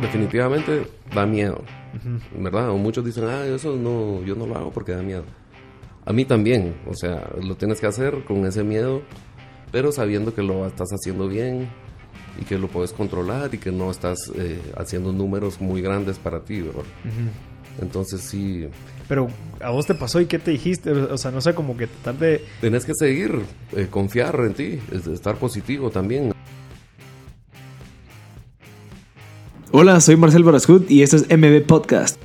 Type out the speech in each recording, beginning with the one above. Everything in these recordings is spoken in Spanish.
definitivamente da miedo, ¿verdad? O muchos dicen, ah, eso no, yo no lo hago porque da miedo. A mí también, o sea, lo tienes que hacer con ese miedo, pero sabiendo que lo estás haciendo bien y que lo puedes controlar y que no estás eh, haciendo números muy grandes para ti, ¿verdad? Entonces sí. Pero a vos te pasó y qué te dijiste, o sea, no sé, como que tratar de... Tenés que seguir, eh, confiar en ti, estar positivo también. Hola, soy Marcel Barascut y esto es MB Podcast.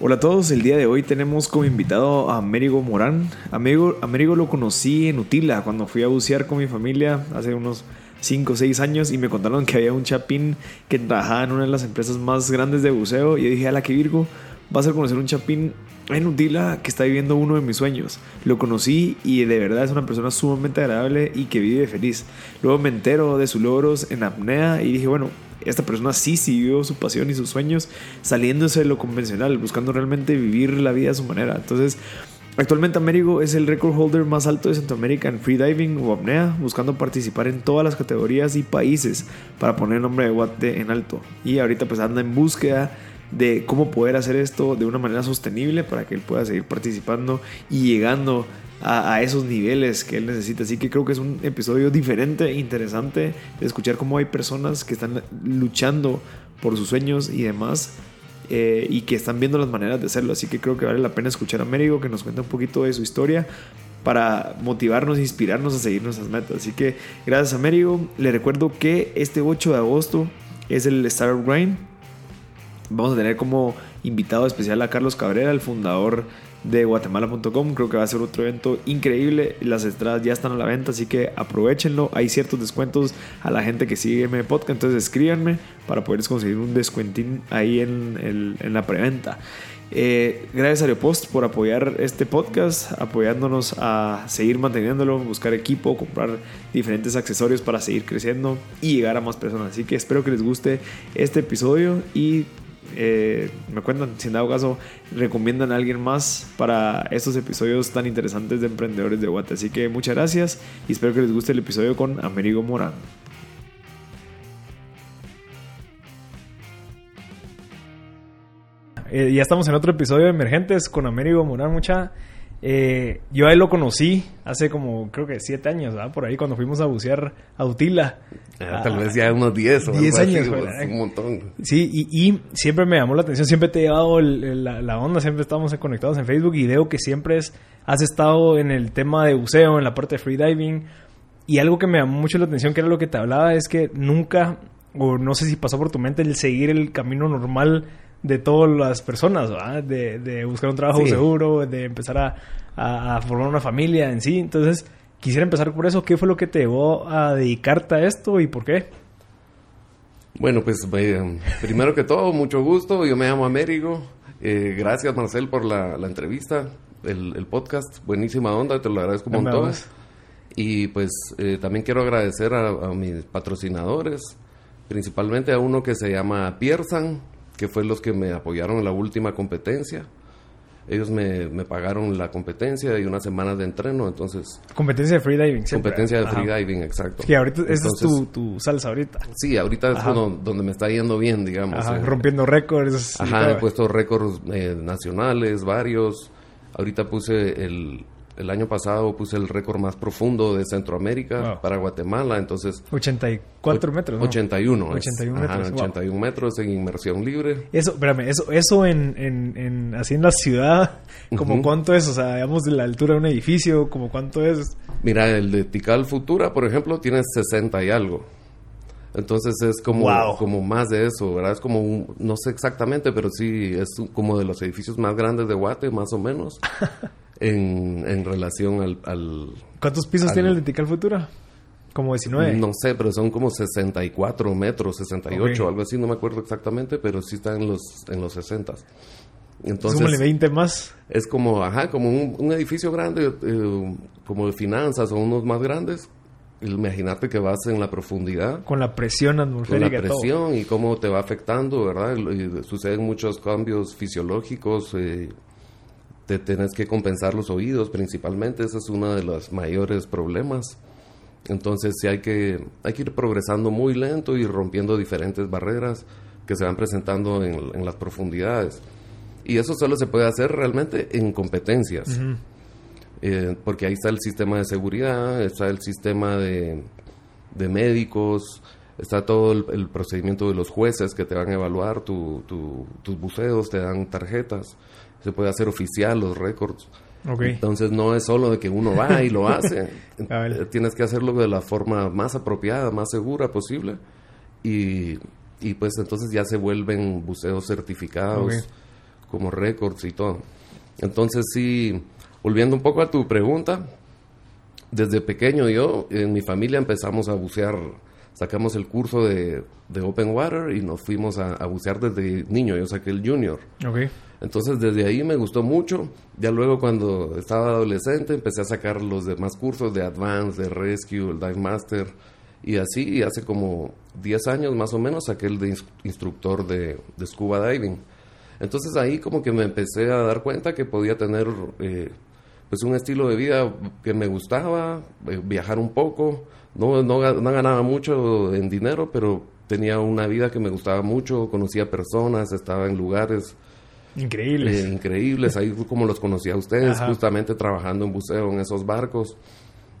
Hola a todos, el día de hoy tenemos como invitado a Américo Morán. Américo, Américo lo conocí en Utila cuando fui a bucear con mi familia hace unos 5 o 6 años y me contaron que había un chapín que trabajaba en una de las empresas más grandes de buceo y yo dije, a la que Virgo, vas a conocer un chapín en Utila que está viviendo uno de mis sueños. Lo conocí y de verdad es una persona sumamente agradable y que vive feliz. Luego me entero de sus logros en apnea y dije, bueno, esta persona sí siguió su pasión y sus sueños saliéndose de lo convencional, buscando realmente vivir la vida a su manera. Entonces, Actualmente Américo es el record holder más alto de Centroamérica en freediving o apnea, buscando participar en todas las categorías y países para poner el nombre de Guate en alto. Y ahorita pues anda en búsqueda de cómo poder hacer esto de una manera sostenible para que él pueda seguir participando y llegando a, esos niveles que él necesita. Así que creo que es un episodio diferente, interesante, de escuchar cómo hay personas que están luchando por sus sueños y demás eh, y que están viendo las maneras de hacerlo. Así que creo que vale la pena escuchar a Américo que nos cuenta un poquito de su historia para motivarnos, inspirarnos a seguir nuestras metas. Así que gracias a Américo. Le recuerdo que este 8 de agosto es el Startup Grind. Vamos a tener como invitado especial a Carlos Cabrera, el fundador de guatemala.com. Creo que va a ser otro evento increíble. Las entradas ya están a la venta, así que aprovechenlo. Hay ciertos descuentos a la gente que sigue mi podcast, entonces escríbanme para poderles conseguir un descuentín ahí en, la preventa. Eh, gracias a Aeropost por apoyar este podcast, apoyándonos a seguir manteniéndolo, buscar equipo, comprar diferentes accesorios para seguir creciendo y llegar a más personas. Así que espero que les guste este episodio y eh, me cuentan, si en dado caso, recomiendan a alguien más para estos episodios tan interesantes de emprendedores de Guate. Así que muchas gracias y espero que les guste el episodio con Amerigo Morán. Eh, ya estamos en otro episodio de Emergentes con Amerigo Morán, mucha. Eh, yo a él lo conocí hace como, creo que siete años. Por ahí cuando fuimos a bucear a Utila. Ah, tal vez ya unos diez o diez años, pues, un montón. Sí, y, siempre me llamó la atención, siempre te he llevado la, onda, siempre estamos conectados en Facebook y veo que siempre es, has estado en el tema de buceo, en la parte de freediving. Y algo que me llamó mucho la atención, que era lo que te hablaba, es que nunca, o no sé si pasó por tu mente, el seguir el camino normal de todas las personas, De, de, buscar un trabajo seguro, de empezar a, a, formar una familia en sí. Entonces, quisiera empezar por eso. ¿Qué fue lo que te llevó a dedicarte a esto y por qué? Bueno, pues eh, primero que todo, mucho gusto. Yo me llamo Américo. Eh, gracias, Marcel, por la, la entrevista, el, el, podcast. Buenísima onda, te lo agradezco un montón. Y pues eh, también quiero agradecer a, a, mis patrocinadores, principalmente a uno que se llama Piersan que fue los que me apoyaron en la última competencia. Ellos me, me pagaron la competencia y una semana de entreno, entonces... Competencia de freediving, Competencia de freediving, exacto. Que ahorita, esa es tu, tu, salsa ahorita. Sí, ahorita es donde me está yendo bien, digamos. Ajá, rompiendo récords. Ajá, he puesto récords eh, nacionales, varios. Ahorita puse el, el año pasado puse el récord más profundo de Centroamérica para Guatemala, entonces... 84 metros, ¿no? 81. 81 metros. 81 metros en inmersión libre. Eso, espérame, eso, eso en, en, en así en la ciudad, ¿como cuánto es? O sea, digamos de la altura de un edificio, ¿como cuánto es? Mira, el de Tikal Futura, por ejemplo, tiene 60 y algo. Entonces es como, como más de eso, ¿verdad? Es como, no sé exactamente, pero sí, es como de los edificios más grandes de Guate, más o menos. en, en relación al, ¿Cuántos pisos tiene el de Tical Futura? Como 19. No sé, pero son como 64 metros, 68, algo así, no me acuerdo exactamente, pero sí están en los, en los 60. Entonces, Súmale 20 más. Es como, ajá, como un, edificio grande, eh, como de finanzas o unos más grandes. Imagínate que vas en la profundidad. Con la presión atmosférica. Con la presión y cómo te va afectando, ¿verdad? Y suceden muchos cambios fisiológicos, eh, te tenés que compensar los oídos principalmente, ese es uno de los mayores problemas. Entonces sí hay que, hay que ir progresando muy lento y rompiendo diferentes barreras que se van presentando en, las profundidades. Y eso solo se puede hacer realmente en competencias. Eh, porque ahí está el sistema de seguridad, está el sistema de, de médicos, está todo el, procedimiento de los jueces que te van a evaluar tu, tus buceos, te dan tarjetas, se puede hacer oficial los récords. Entonces no es solo de que uno va y lo hace, eh, tienes que hacerlo de la forma más apropiada, más segura posible. Y, y pues entonces ya se vuelven buceos certificados como récords y todo. Entonces sí, volviendo un poco a tu pregunta, desde pequeño yo, en mi familia empezamos a bucear sacamos el curso de, Open Water y nos fuimos a, bucear desde niño. Yo saqué el junior. Entonces desde ahí me gustó mucho. Ya luego cuando estaba adolescente empecé a sacar los demás cursos de Advance, de Rescue, el Dive Master. Y así hace como 10 años más o menos saqué el de instructor de, Scuba Diving. Entonces ahí como que me empecé a dar cuenta que podía tener eh, pues un estilo de vida que me gustaba, eh, viajar un poco no, no, ganaba mucho en dinero, pero tenía una vida que me gustaba mucho, conocía personas, estaba en lugares increíbles. Eh, increíbles, ahí como los conocía a ustedes, justamente trabajando en buceo en esos barcos.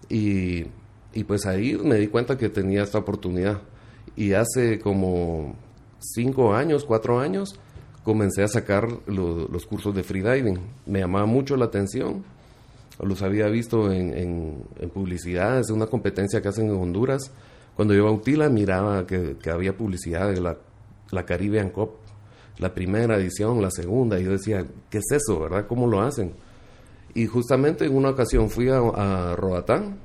Y, y, pues ahí me di cuenta que tenía esta oportunidad. Y hace como cinco años, cuatro años, comencé a sacar los cursos de freediving. Me llamaba mucho la atención los había visto en, en, publicidad, es una competencia que hacen en Honduras. Cuando yo a Utila miraba que, había publicidad de la, la, Caribbean Cup, la primera edición, la segunda, y yo decía, ¿qué es eso, verdad? ¿Cómo lo hacen? Y justamente en una ocasión fui a, a Roatán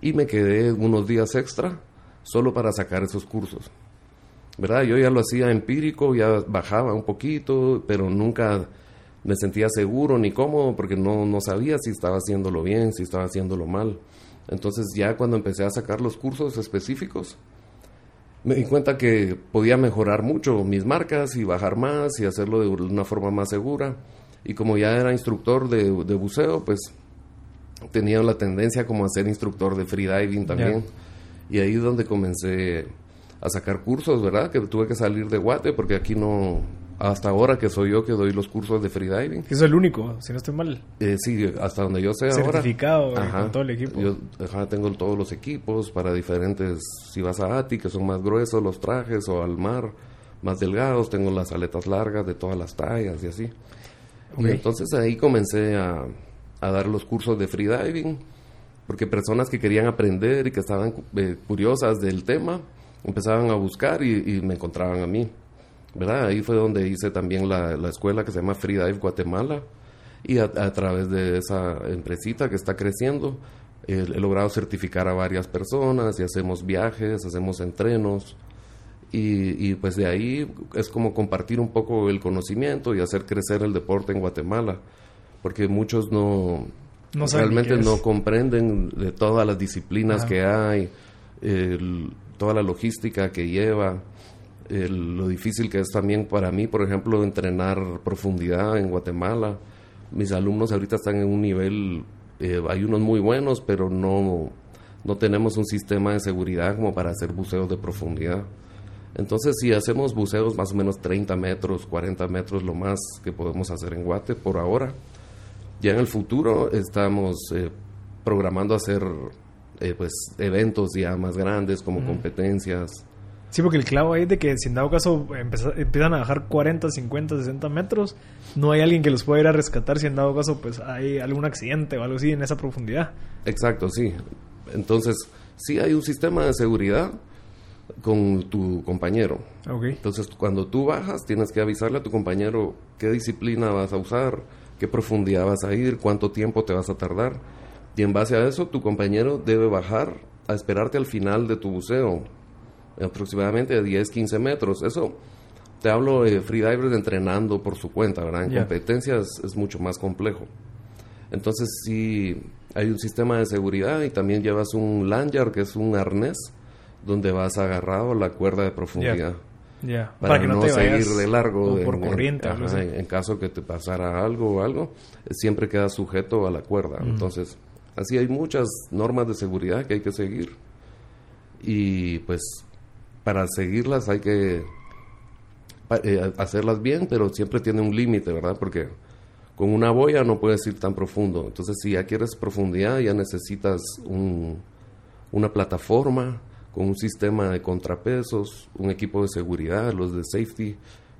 y me quedé unos días extra solo para sacar esos cursos. ¿Verdad? Yo ya lo hacía empírico, ya bajaba un poquito, pero nunca me sentía seguro ni cómodo porque no, no sabía si estaba haciéndolo bien, si estaba haciéndolo mal. Entonces ya cuando empecé a sacar los cursos específicos, me di cuenta que podía mejorar mucho mis marcas y bajar más y hacerlo de una forma más segura. Y como ya era instructor de, buceo, pues tenía la tendencia como a ser instructor de freediving también. Y ahí es donde comencé a sacar cursos, ¿verdad? Que tuve que salir de Guate porque aquí no, hasta ahora que soy yo que doy los cursos de freediving. Es el único, si no estoy mal. Eh, sí, hasta donde yo sé ahora. Certificado con todo el equipo. Yo tengo todos los equipos para diferentes, si vas a ATI, que son más gruesos los trajes, o al mar, más delgados, tengo las aletas largas de todas las tallas y así. Y entonces ahí comencé a, a, dar los cursos de freediving, porque personas que querían aprender y que estaban eh, curiosas del tema, empezaban a buscar y me encontraban a mí. ¿Verdad? Ahí fue donde hice también la, la escuela que se llama Freedive Guatemala. Y a, través de esa empresita que está creciendo he logrado certificar a varias personas y hacemos viajes, hacemos entrenos. Y, y, pues de ahí es como compartir un poco el conocimiento y hacer crecer el deporte en Guatemala. Porque muchos no, realmente no comprenden de todas las disciplinas que hay, toda la logística que lleva lo difícil que es también para mí, por ejemplo, entrenar profundidad en Guatemala. Mis alumnos ahorita están en un nivel, eh, hay unos muy buenos, pero no, no tenemos un sistema de seguridad como para hacer buceos de profundidad. Entonces, si hacemos buceos más o menos 30 metros, 40 metros, lo más que podemos hacer en Guate por ahora. Ya en el futuro estamos eh, programando hacer eh, pues eventos ya más grandes como competencias Sí, porque el clavo ahí es de que si en dado caso empiezan a bajar 40, 50, 60 metros, no hay alguien que los pueda ir a rescatar si en dado caso pues hay algún accidente o algo así en esa profundidad. Exacto, sí. Entonces, sí hay un sistema de seguridad con tu compañero. Entonces, cuando tú bajas, tienes que avisarle a tu compañero qué disciplina vas a usar, qué profundidad vas a ir, cuánto tiempo te vas a tardar. Y en base a eso, tu compañero debe bajar a esperarte al final de tu buceo aproximadamente de 10, 15 metros. Eso te hablo de freedivers entrenando por su cuenta, ¿verdad? En competencias es mucho más complejo. Entonces sí hay un sistema de seguridad y también llevas un lanyard, que es un arnés, donde vas agarrado a la cuerda de profundidad. Para, que no, seguir de largo. por corriente. En, caso que te pasara algo o algo, siempre queda sujeto a la cuerda. Entonces, Así hay muchas normas de seguridad que hay que seguir. Y pues para seguirlas hay que eh, hacerlas bien, pero siempre tiene un límite, ¿verdad? Porque con una boya no puedes ir tan profundo. Entonces, si ya quieres profundidad, ya necesitas una plataforma con un sistema de contrapesos, un equipo de seguridad, los de safety,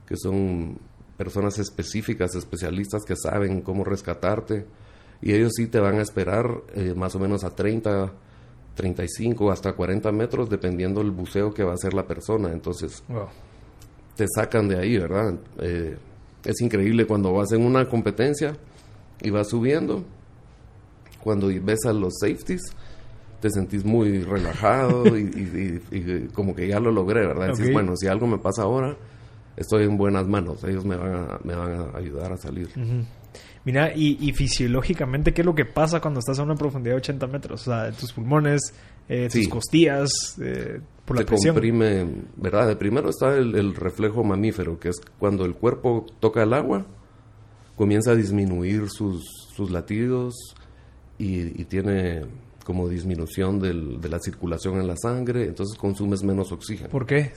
que son personas específicas, especialistas que saben cómo rescatarte. Y ellos sí te van a esperar eh, más o menos a 30, 35, hasta 40 metros, dependiendo del buceo que va a hacer la persona. Entonces, te sacan de ahí, ¿verdad? Eh, es increíble cuando vas en una competencia y vas subiendo, cuando ves a los safeties, te sentís muy relajado y, como que ya lo logré, ¿verdad? Decís, bueno, si algo me pasa ahora, estoy en buenas manos, ellos me van a, me van a ayudar a salir. Mira, y, fisiológicamente, ¿qué es lo que pasa cuando estás a una profundidad de 80 metros? O sea, tus pulmones, eh, tus costillas, eh, por la presión. comprime, ¿verdad? De primero está el, reflejo mamífero, que es cuando el cuerpo toca el agua, comienza a disminuir sus, sus latidos y, tiene como disminución de la circulación en la sangre, entonces consumes menos oxígeno. ¿Por qué?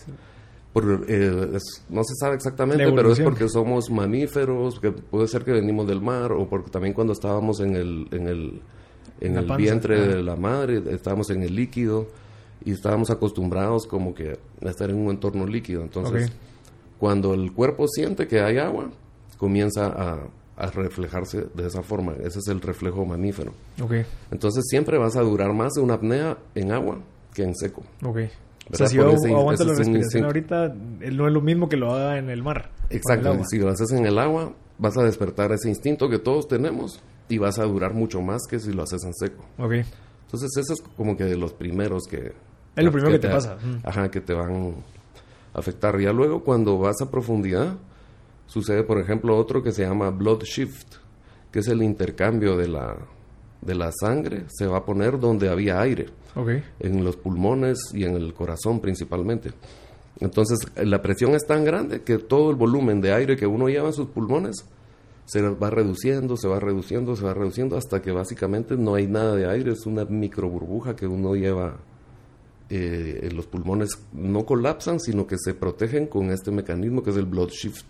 Eh, no se sabe exactamente, pero es porque somos mamíferos, que puede ser que venimos del mar, o porque también cuando estábamos en el, en el, en el vientre de la madre, estábamos en el líquido y estábamos acostumbrados como que a estar en un entorno líquido. Entonces, cuando el cuerpo siente que hay agua, comienza a, a, reflejarse de esa forma. Ese es el reflejo mamífero. Entonces, siempre vas a durar más de una apnea en agua que en seco. O sea, si yo aguanto la respiración ahorita, no es lo mismo que lo haga en el mar. Exacto. Si lo haces en el agua, vas a despertar ese instinto que todos tenemos y vas a durar mucho más que si lo haces en seco. Ok. Entonces, eso es como que de los primeros que... Es lo primero que, te, pasa. Ajá, que te van a afectar. Ya luego, cuando vas a profundidad, sucede, por ejemplo, otro que se llama blood shift, que es el intercambio de la, de la sangre, se va a poner donde había aire en los pulmones y en el corazón principalmente. Entonces la presión es tan grande que todo el volumen de aire que uno lleva en sus pulmones se va reduciendo, se va reduciendo, se va reduciendo hasta que básicamente no hay nada de aire, es una micro burbuja que uno lleva eh, los pulmones. No colapsan, sino que se protegen con este mecanismo que es el blood shift.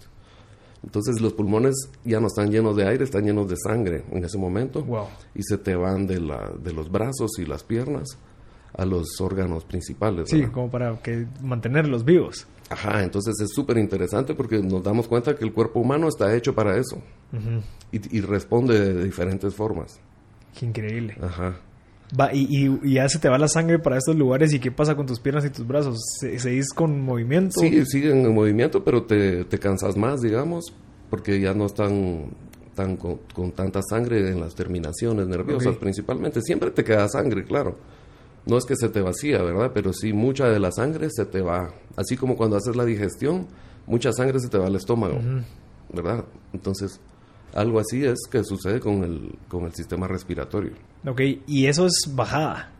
Entonces los pulmones ya no están llenos de aire, están llenos de sangre en ese momento. Y se te van de, la, de los brazos y las piernas a los órganos principales. Sí, como para que mantenerlos vivos. Ajá, entonces es súper interesante porque nos damos cuenta que el cuerpo humano está hecho para eso y, responde de diferentes formas. Qué increíble. Ajá. Va, y, y, ya se te va la sangre para estos lugares y qué pasa con tus piernas y tus brazos? ¿Se, ¿Seguís con movimiento? Sí, siguen en movimiento, pero te, te cansas más, digamos, porque ya no están tan con, tanta sangre en las terminaciones nerviosas principalmente. Siempre te queda sangre, claro no es que se te vacía, ¿verdad? Pero sí mucha de la sangre se te va. Así como cuando haces la digestión, mucha sangre se te va al estómago, ¿verdad? Entonces, algo así es que sucede con el, con el sistema respiratorio. Ok, y eso es bajada.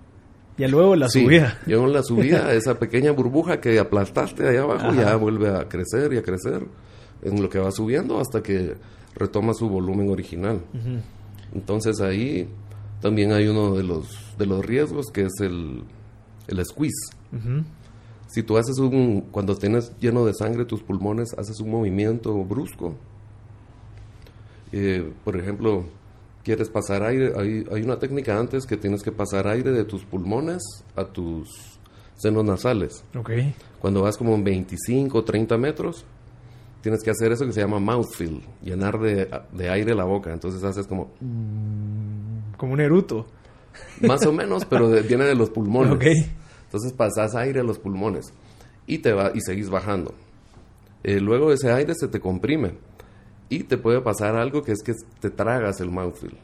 Ya luego la subida. Luego en la subida, esa pequeña burbuja que aplastaste allá abajo ya vuelve a crecer y a crecer en lo que va subiendo hasta que retoma su volumen original. Entonces ahí también hay uno de los, de los riesgos que es el, el squeeze. Si tú haces un, cuando tienes lleno de sangre tus pulmones, haces un movimiento brusco. Eh, por ejemplo, quieres pasar aire, hay, hay una técnica antes que tienes que pasar aire de tus pulmones a tus senos nasales. Okay. Cuando vas como en 25 o 30 metros, tienes que hacer eso que se llama mouthfeel, llenar de, de aire la boca. Entonces haces como... Como un eruto. Más o menos, pero viene de los pulmones. Entonces pasas aire a los pulmones y te va y seguís bajando. Eh, luego ese aire se te comprime y te puede pasar algo que es que te tragas el mouthfeel.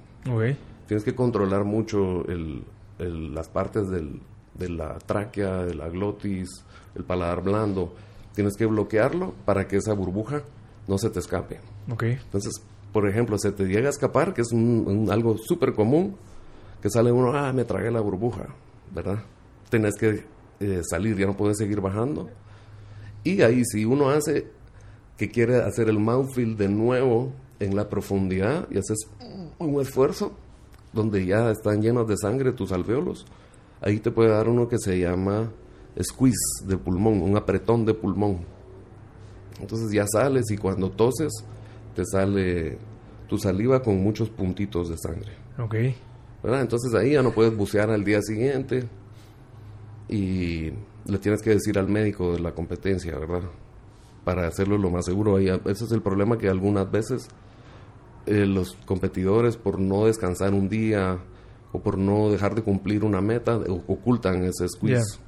Tienes que controlar mucho el, las partes del, de la tráquea, de la glotis, el paladar blando. Tienes que bloquearlo para que esa burbuja no se te escape. Entonces, por ejemplo, se te llega a escapar, que es algo súper común, que sale uno, ah, me tragué la burbuja, ¿verdad? Tenés que eh, salir, ya no puedes seguir bajando. Y ahí si uno hace que quiere hacer el mouthfeel de nuevo en la profundidad y haces un esfuerzo, donde ya están llenos de sangre tus alveolos, ahí te puede dar uno que se llama squeeze de pulmón, un apretón de pulmón. Entonces ya sales y cuando toses te sale tu saliva con muchos puntitos de sangre. Ok. ¿verdad? Entonces ahí ya no puedes bucear al día siguiente y le tienes que decir al médico de la competencia, ¿verdad? Para hacerlo lo más seguro. Ahí, ese es el problema que algunas veces eh, los competidores por no descansar un día o por no dejar de cumplir una meta ocultan ese squeeze.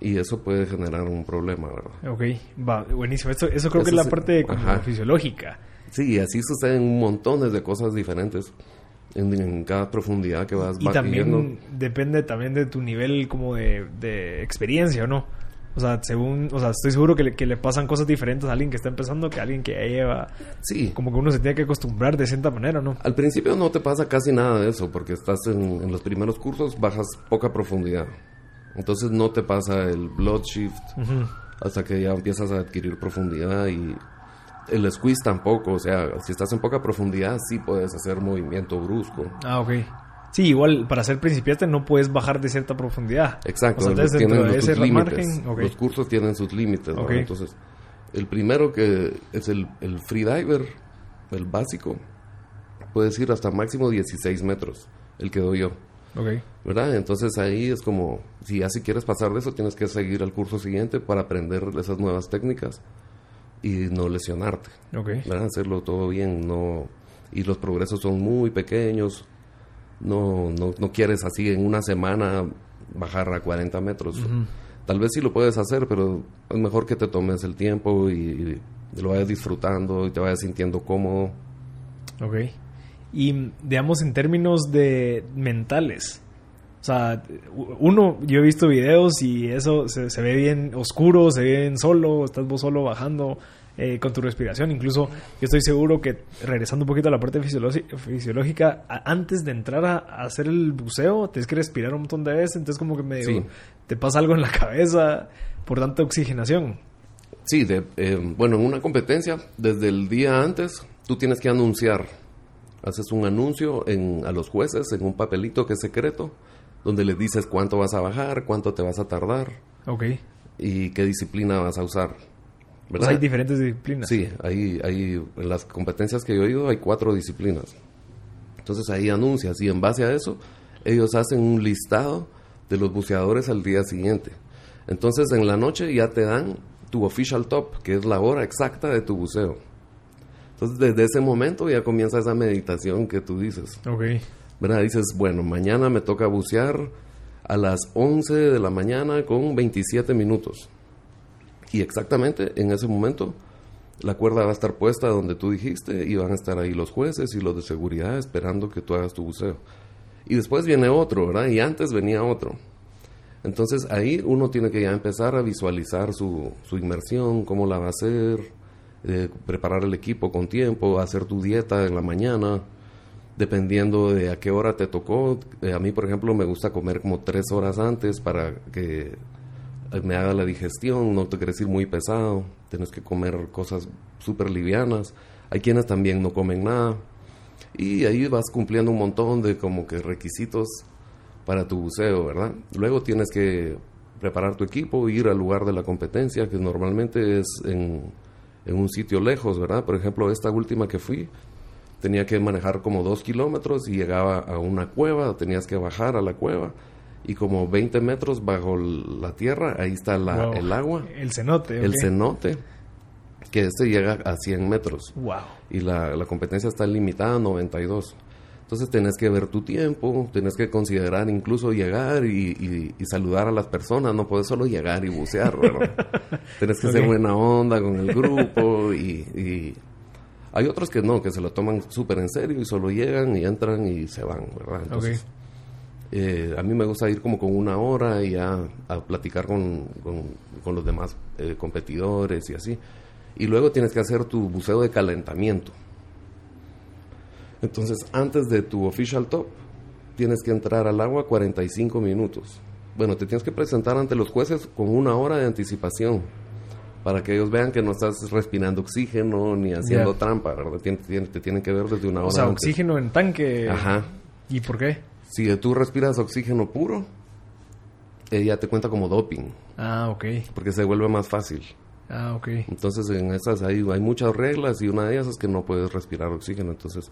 Y eso puede generar un problema, ¿verdad? Ok, va, buenísimo. Esto, eso creo que es la parte como fisiológica. Sí, y así suceden montones de cosas diferentes en, en cada profundidad que vas Y también yendo. depende también de tu nivel como de, de experiencia, ¿o no? O sea, según, o sea, estoy seguro que le, que le pasan cosas diferentes a alguien que está empezando que a alguien que ya lleva, Sí, como que uno se tiene que acostumbrar de cierta manera, ¿no? Al principio no te pasa casi nada de eso, porque estás en, en los primeros cursos, bajas poca profundidad. Entonces no te pasa el blood shift hasta que ya empiezas a adquirir profundidad y el squeeze tampoco. O sea, si estás en poca profundidad, sí puedes hacer movimiento brusco. Ah, ok. Sí, igual para ser principiante no puedes bajar de cierta profundidad. Exacto, O sea, los- entonces tienen de ese límites. Los cursos tienen sus límites. ¿no? Ok. Entonces, el primero que es el, el freediver, el básico, puedes ir hasta máximo 16 metros, el que doy yo. Ok. ¿verdad? Entonces ahí es como, si ya si quieres pasar de eso, tienes que seguir al curso siguiente para aprender esas nuevas técnicas y no lesionarte, Ok. ¿verdad? Hacerlo todo bien, no... Y los progresos son muy pequeños, no, no, no quieres así en una semana bajar a 40 metros. Tal vez sí lo puedes hacer, pero es mejor que te tomes el tiempo y, y lo vayas disfrutando y te vayas sintiendo cómodo. Ok. Y digamos en términos de mentales. O sea, uno, yo he visto videos y eso se, se ve bien oscuro, se ve bien solo, estás vos solo bajando eh, con tu respiración. Incluso yo estoy seguro que, regresando un poquito a la parte fisiológica, a- antes de entrar a, a hacer el buceo, tienes que respirar un montón de veces, entonces como que medio Sí. te pasa algo en la cabeza por tanta oxigenación. Sí, de, eh, bueno, en una competencia, desde el día antes, tú tienes que anunciar. Haces un anuncio en, a los jueces en un papelito que es secreto, donde les dices cuánto vas a bajar, cuánto te vas a tardar Ok. y qué disciplina vas a usar. ¿Verdad? sea, hay diferentes disciplinas. Sí, ahí, ahí, en las competencias que yo he ido hay cuatro disciplinas. Entonces ahí anuncias y en base a eso ellos hacen un listado de los buceadores al día siguiente. Entonces en la noche ya te dan tu official top, que es la hora exacta de tu buceo. Entonces desde ese momento ya comienza esa meditación que tú dices. Ok. ¿Verdad? Dices, bueno, mañana me toca bucear a las 11 de la mañana con 27 minutos. Y exactamente en ese momento la cuerda va a estar puesta donde tú dijiste y van a estar ahí los jueces y los de seguridad esperando que tú hagas tu buceo. Y después viene otro, ¿verdad? Y antes venía otro. Entonces ahí uno tiene que ya empezar a visualizar su, su inmersión, cómo la va a hacer, eh, preparar el equipo con tiempo, hacer tu dieta en la mañana, dependiendo de a qué hora te tocó. Eh, a mí, por ejemplo, me gusta comer como tres horas antes para que eh, me haga la digestión, no te quieres ir muy pesado, tienes que comer cosas súper livianas. Hay quienes también no comen nada. Y ahí vas cumpliendo un montón de como que requisitos para tu buceo, ¿verdad? Luego tienes que preparar tu equipo, ir al lugar de la competencia, que normalmente es en, en un sitio lejos, ¿verdad? Por ejemplo, esta última que fui, tenía que manejar como dos kilómetros y llegaba a una cueva, tenías que bajar a la cueva y como 20 metros bajo la tierra, ahí está la, Wow. el agua, El cenote. el ok. cenote, que este llega a 100 metros Wow. y la, la competencia está limitada a 92. Entonces tenés que ver tu tiempo, tenés que considerar incluso llegar y, y- y saludar a las personas, no puedes solo llegar y bucear, ¿verdad? tenés que ser buena onda con el grupo y, y hay otros que no, que se lo toman súper en serio y solo llegan y entran y se van, ¿verdad? Entonces, eh, a mí me gusta ir como con una hora y ya a platicar con, con- con los demás eh, competidores y así. Y luego tienes que hacer tu buceo de calentamiento. Entonces, antes de tu official top, tienes que entrar al agua 45 minutos. Bueno, te tienes que presentar ante los jueces con una hora de anticipación para que ellos vean que no estás respirando oxígeno ni haciendo trampa, te tienen que ver desde una hora O sea, antes. oxígeno en tanque. Ajá. ¿Y por qué? Si tú respiras oxígeno puro, eh, ya te cuenta como doping. Ah, ok. Porque se vuelve más fácil. Ah, ok. Entonces en esas hay, hay muchas reglas y una de ellas es que no puedes respirar oxígeno. Entonces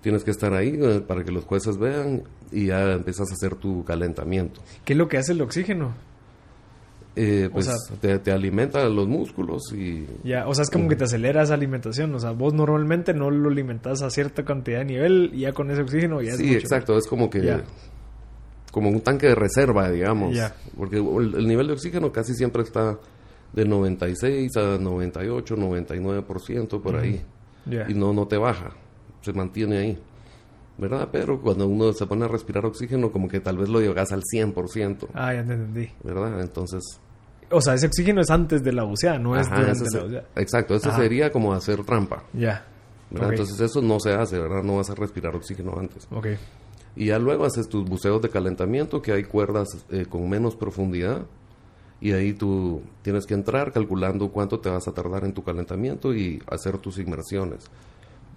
tienes que estar ahí eh, para que los jueces vean y ya empiezas a hacer tu calentamiento. ¿Qué es lo que hace el oxígeno? Eh, pues te, te, alimenta los músculos y... Ya, o sea, es como que te acelera esa alimentación. O sea, vos normalmente no lo alimentas a cierta cantidad de nivel y ya con ese oxígeno ya es Sí, exacto. Es como que... Como un tanque de reserva, digamos. Porque el, nivel de oxígeno casi siempre está de 96 a 98, 99% por ahí. Y no, no te baja. Se mantiene ahí. ¿verdad? Pero cuando uno se pone a respirar oxígeno, como que tal vez lo llegas al 100%. Ah, ya te entendí. ¿Verdad? Entonces... O sea, ese oxígeno es antes de la buceada, no es durante la buceada. Exacto, eso sería como hacer trampa. Ya. Entonces eso no se hace, ¿verdad? No vas a respirar oxígeno antes. Ok. Y ya luego haces tus buceos de calentamiento, que hay cuerdas eh, con menos profundidad. Y ahí tú tienes que entrar calculando cuánto te vas a tardar en tu calentamiento y hacer tus inmersiones.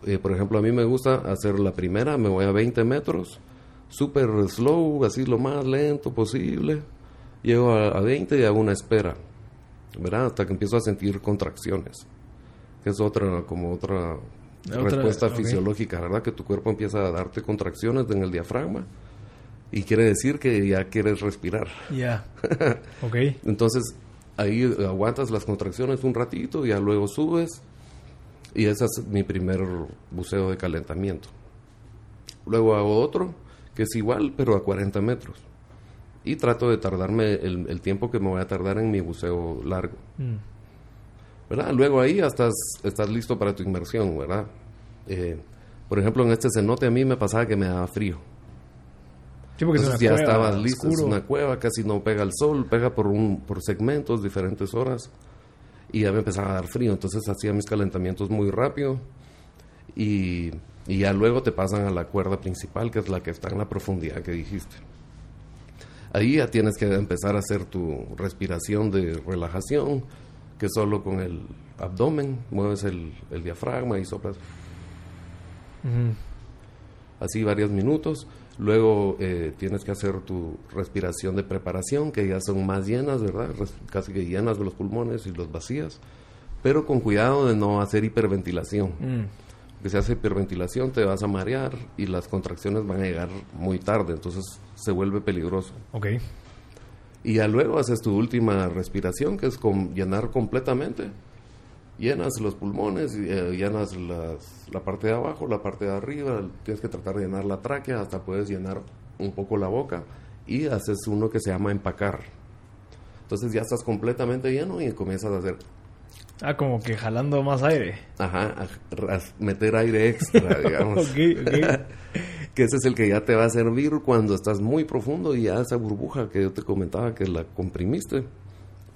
Eh, por ejemplo, a mí me gusta hacer la primera, me voy a 20 metros, súper slow, así lo más lento posible. Llego a, 20 y hago una espera, ¿verdad? Hasta que empiezo a sentir contracciones, que es otra, como otra, respuesta fisiológica, ¿verdad? Que tu cuerpo empieza a darte contracciones en el diafragma y quiere decir que ya quieres respirar. Ya. ok. Entonces, ahí aguantas las contracciones un ratito y ya luego subes y ese es mi primer buceo de calentamiento. Luego hago otro, que es igual, pero a 40 metros. Y trato de tardarme el, tiempo que me voy a tardar en mi buceo largo. Mm. ¿Verdad? Luego ahí ya estás, estás listo para tu inmersión, ¿verdad? Eh, por ejemplo, en este cenote a mí me pasaba que me daba frío. Sí, Entonces ya estabas listo, es una cueva, casi no pega el sol, pega por, un, por segmentos, diferentes horas y ya me empezaba a dar frío, entonces hacía mis calentamientos muy rápido y, y, ya luego te pasan a la cuerda principal, que es la que está en la profundidad que dijiste. Ahí ya tienes que empezar a hacer tu respiración de relajación, que solo con el abdomen mueves el, el diafragma y soplas. Así varios minutos Luego eh, tienes que hacer tu respiración de preparación, que ya son más llenas, ¿verdad? casi que llenas de los pulmones y los vacías, pero con cuidado de no hacer hiperventilación. Mm. Que si hace hiperventilación te vas a marear y las contracciones van a llegar muy tarde, entonces se vuelve peligroso. Ok. Y ya luego haces tu última respiración, que es con llenar completamente llenas los pulmones, eh, llenas la parte de abajo, la parte de arriba, tienes que tratar de llenar la tráquea, hasta puedes llenar un poco la boca y haces uno que se llama empacar. Entonces ya estás completamente lleno y comienzas a hacer... Ah, como que jalando más aire. Ajá, a, meter aire extra, digamos. ok, ok. que ese es el que ya te va a servir cuando estás muy profundo y ya esa burbuja que yo te comentaba que la comprimiste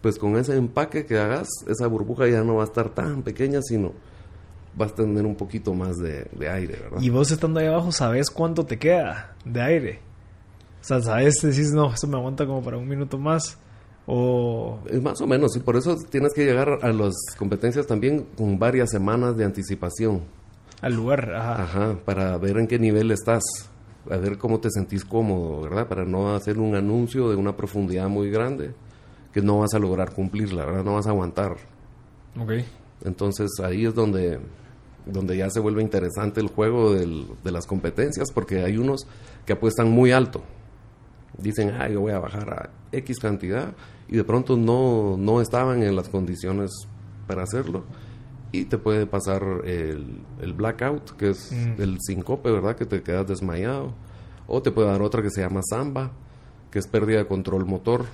pues con ese empaque que hagas, esa burbuja ya no va a estar tan pequeña, sino vas a tener un poquito más de, aire, ¿verdad? Y vos estando ahí abajo, ¿sabes cuánto te queda de aire? O sea, ¿sabes? Decís, no, eso me aguanta como para un minuto más. O... Es más o menos, y por eso tienes que llegar a las competencias también con varias semanas de anticipación. Al lugar, ajá. Ajá, para ver en qué nivel estás, a ver cómo te sentís cómodo, ¿verdad? Para no hacer un anuncio de una profundidad muy grande que no vas a lograr cumplir, la verdad, no vas a aguantar. Ok. Entonces ahí es donde, donde ya se vuelve interesante el juego de las competencias, porque hay unos que apuestan muy alto. Dicen, ah, yo voy a bajar a X cantidad, y de pronto no, no estaban en las condiciones para hacerlo. Y te puede pasar el, el blackout, que es mm. el sincope, ¿verdad? Que te quedas desmayado. O te puede dar otra que se llama samba, que es pérdida de control motor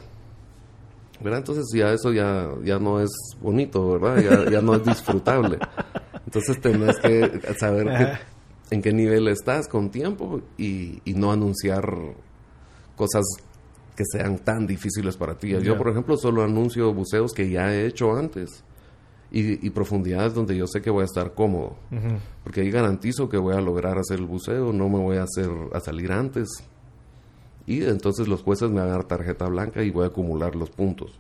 entonces ya eso ya, ya no es bonito, ¿verdad? Ya, no es disfrutable. Entonces tenés que saber en qué nivel estás con tiempo y, no anunciar cosas que sean tan difíciles para ti. Yo, por ejemplo, solo anuncio buceos que ya he hecho antes y, profundidades donde yo sé que voy a estar cómodo. Porque ahí garantizo que voy a lograr hacer el buceo, no me voy a hacer a salir antes y entonces los jueces me van a dar tarjeta blanca y voy a acumular los puntos.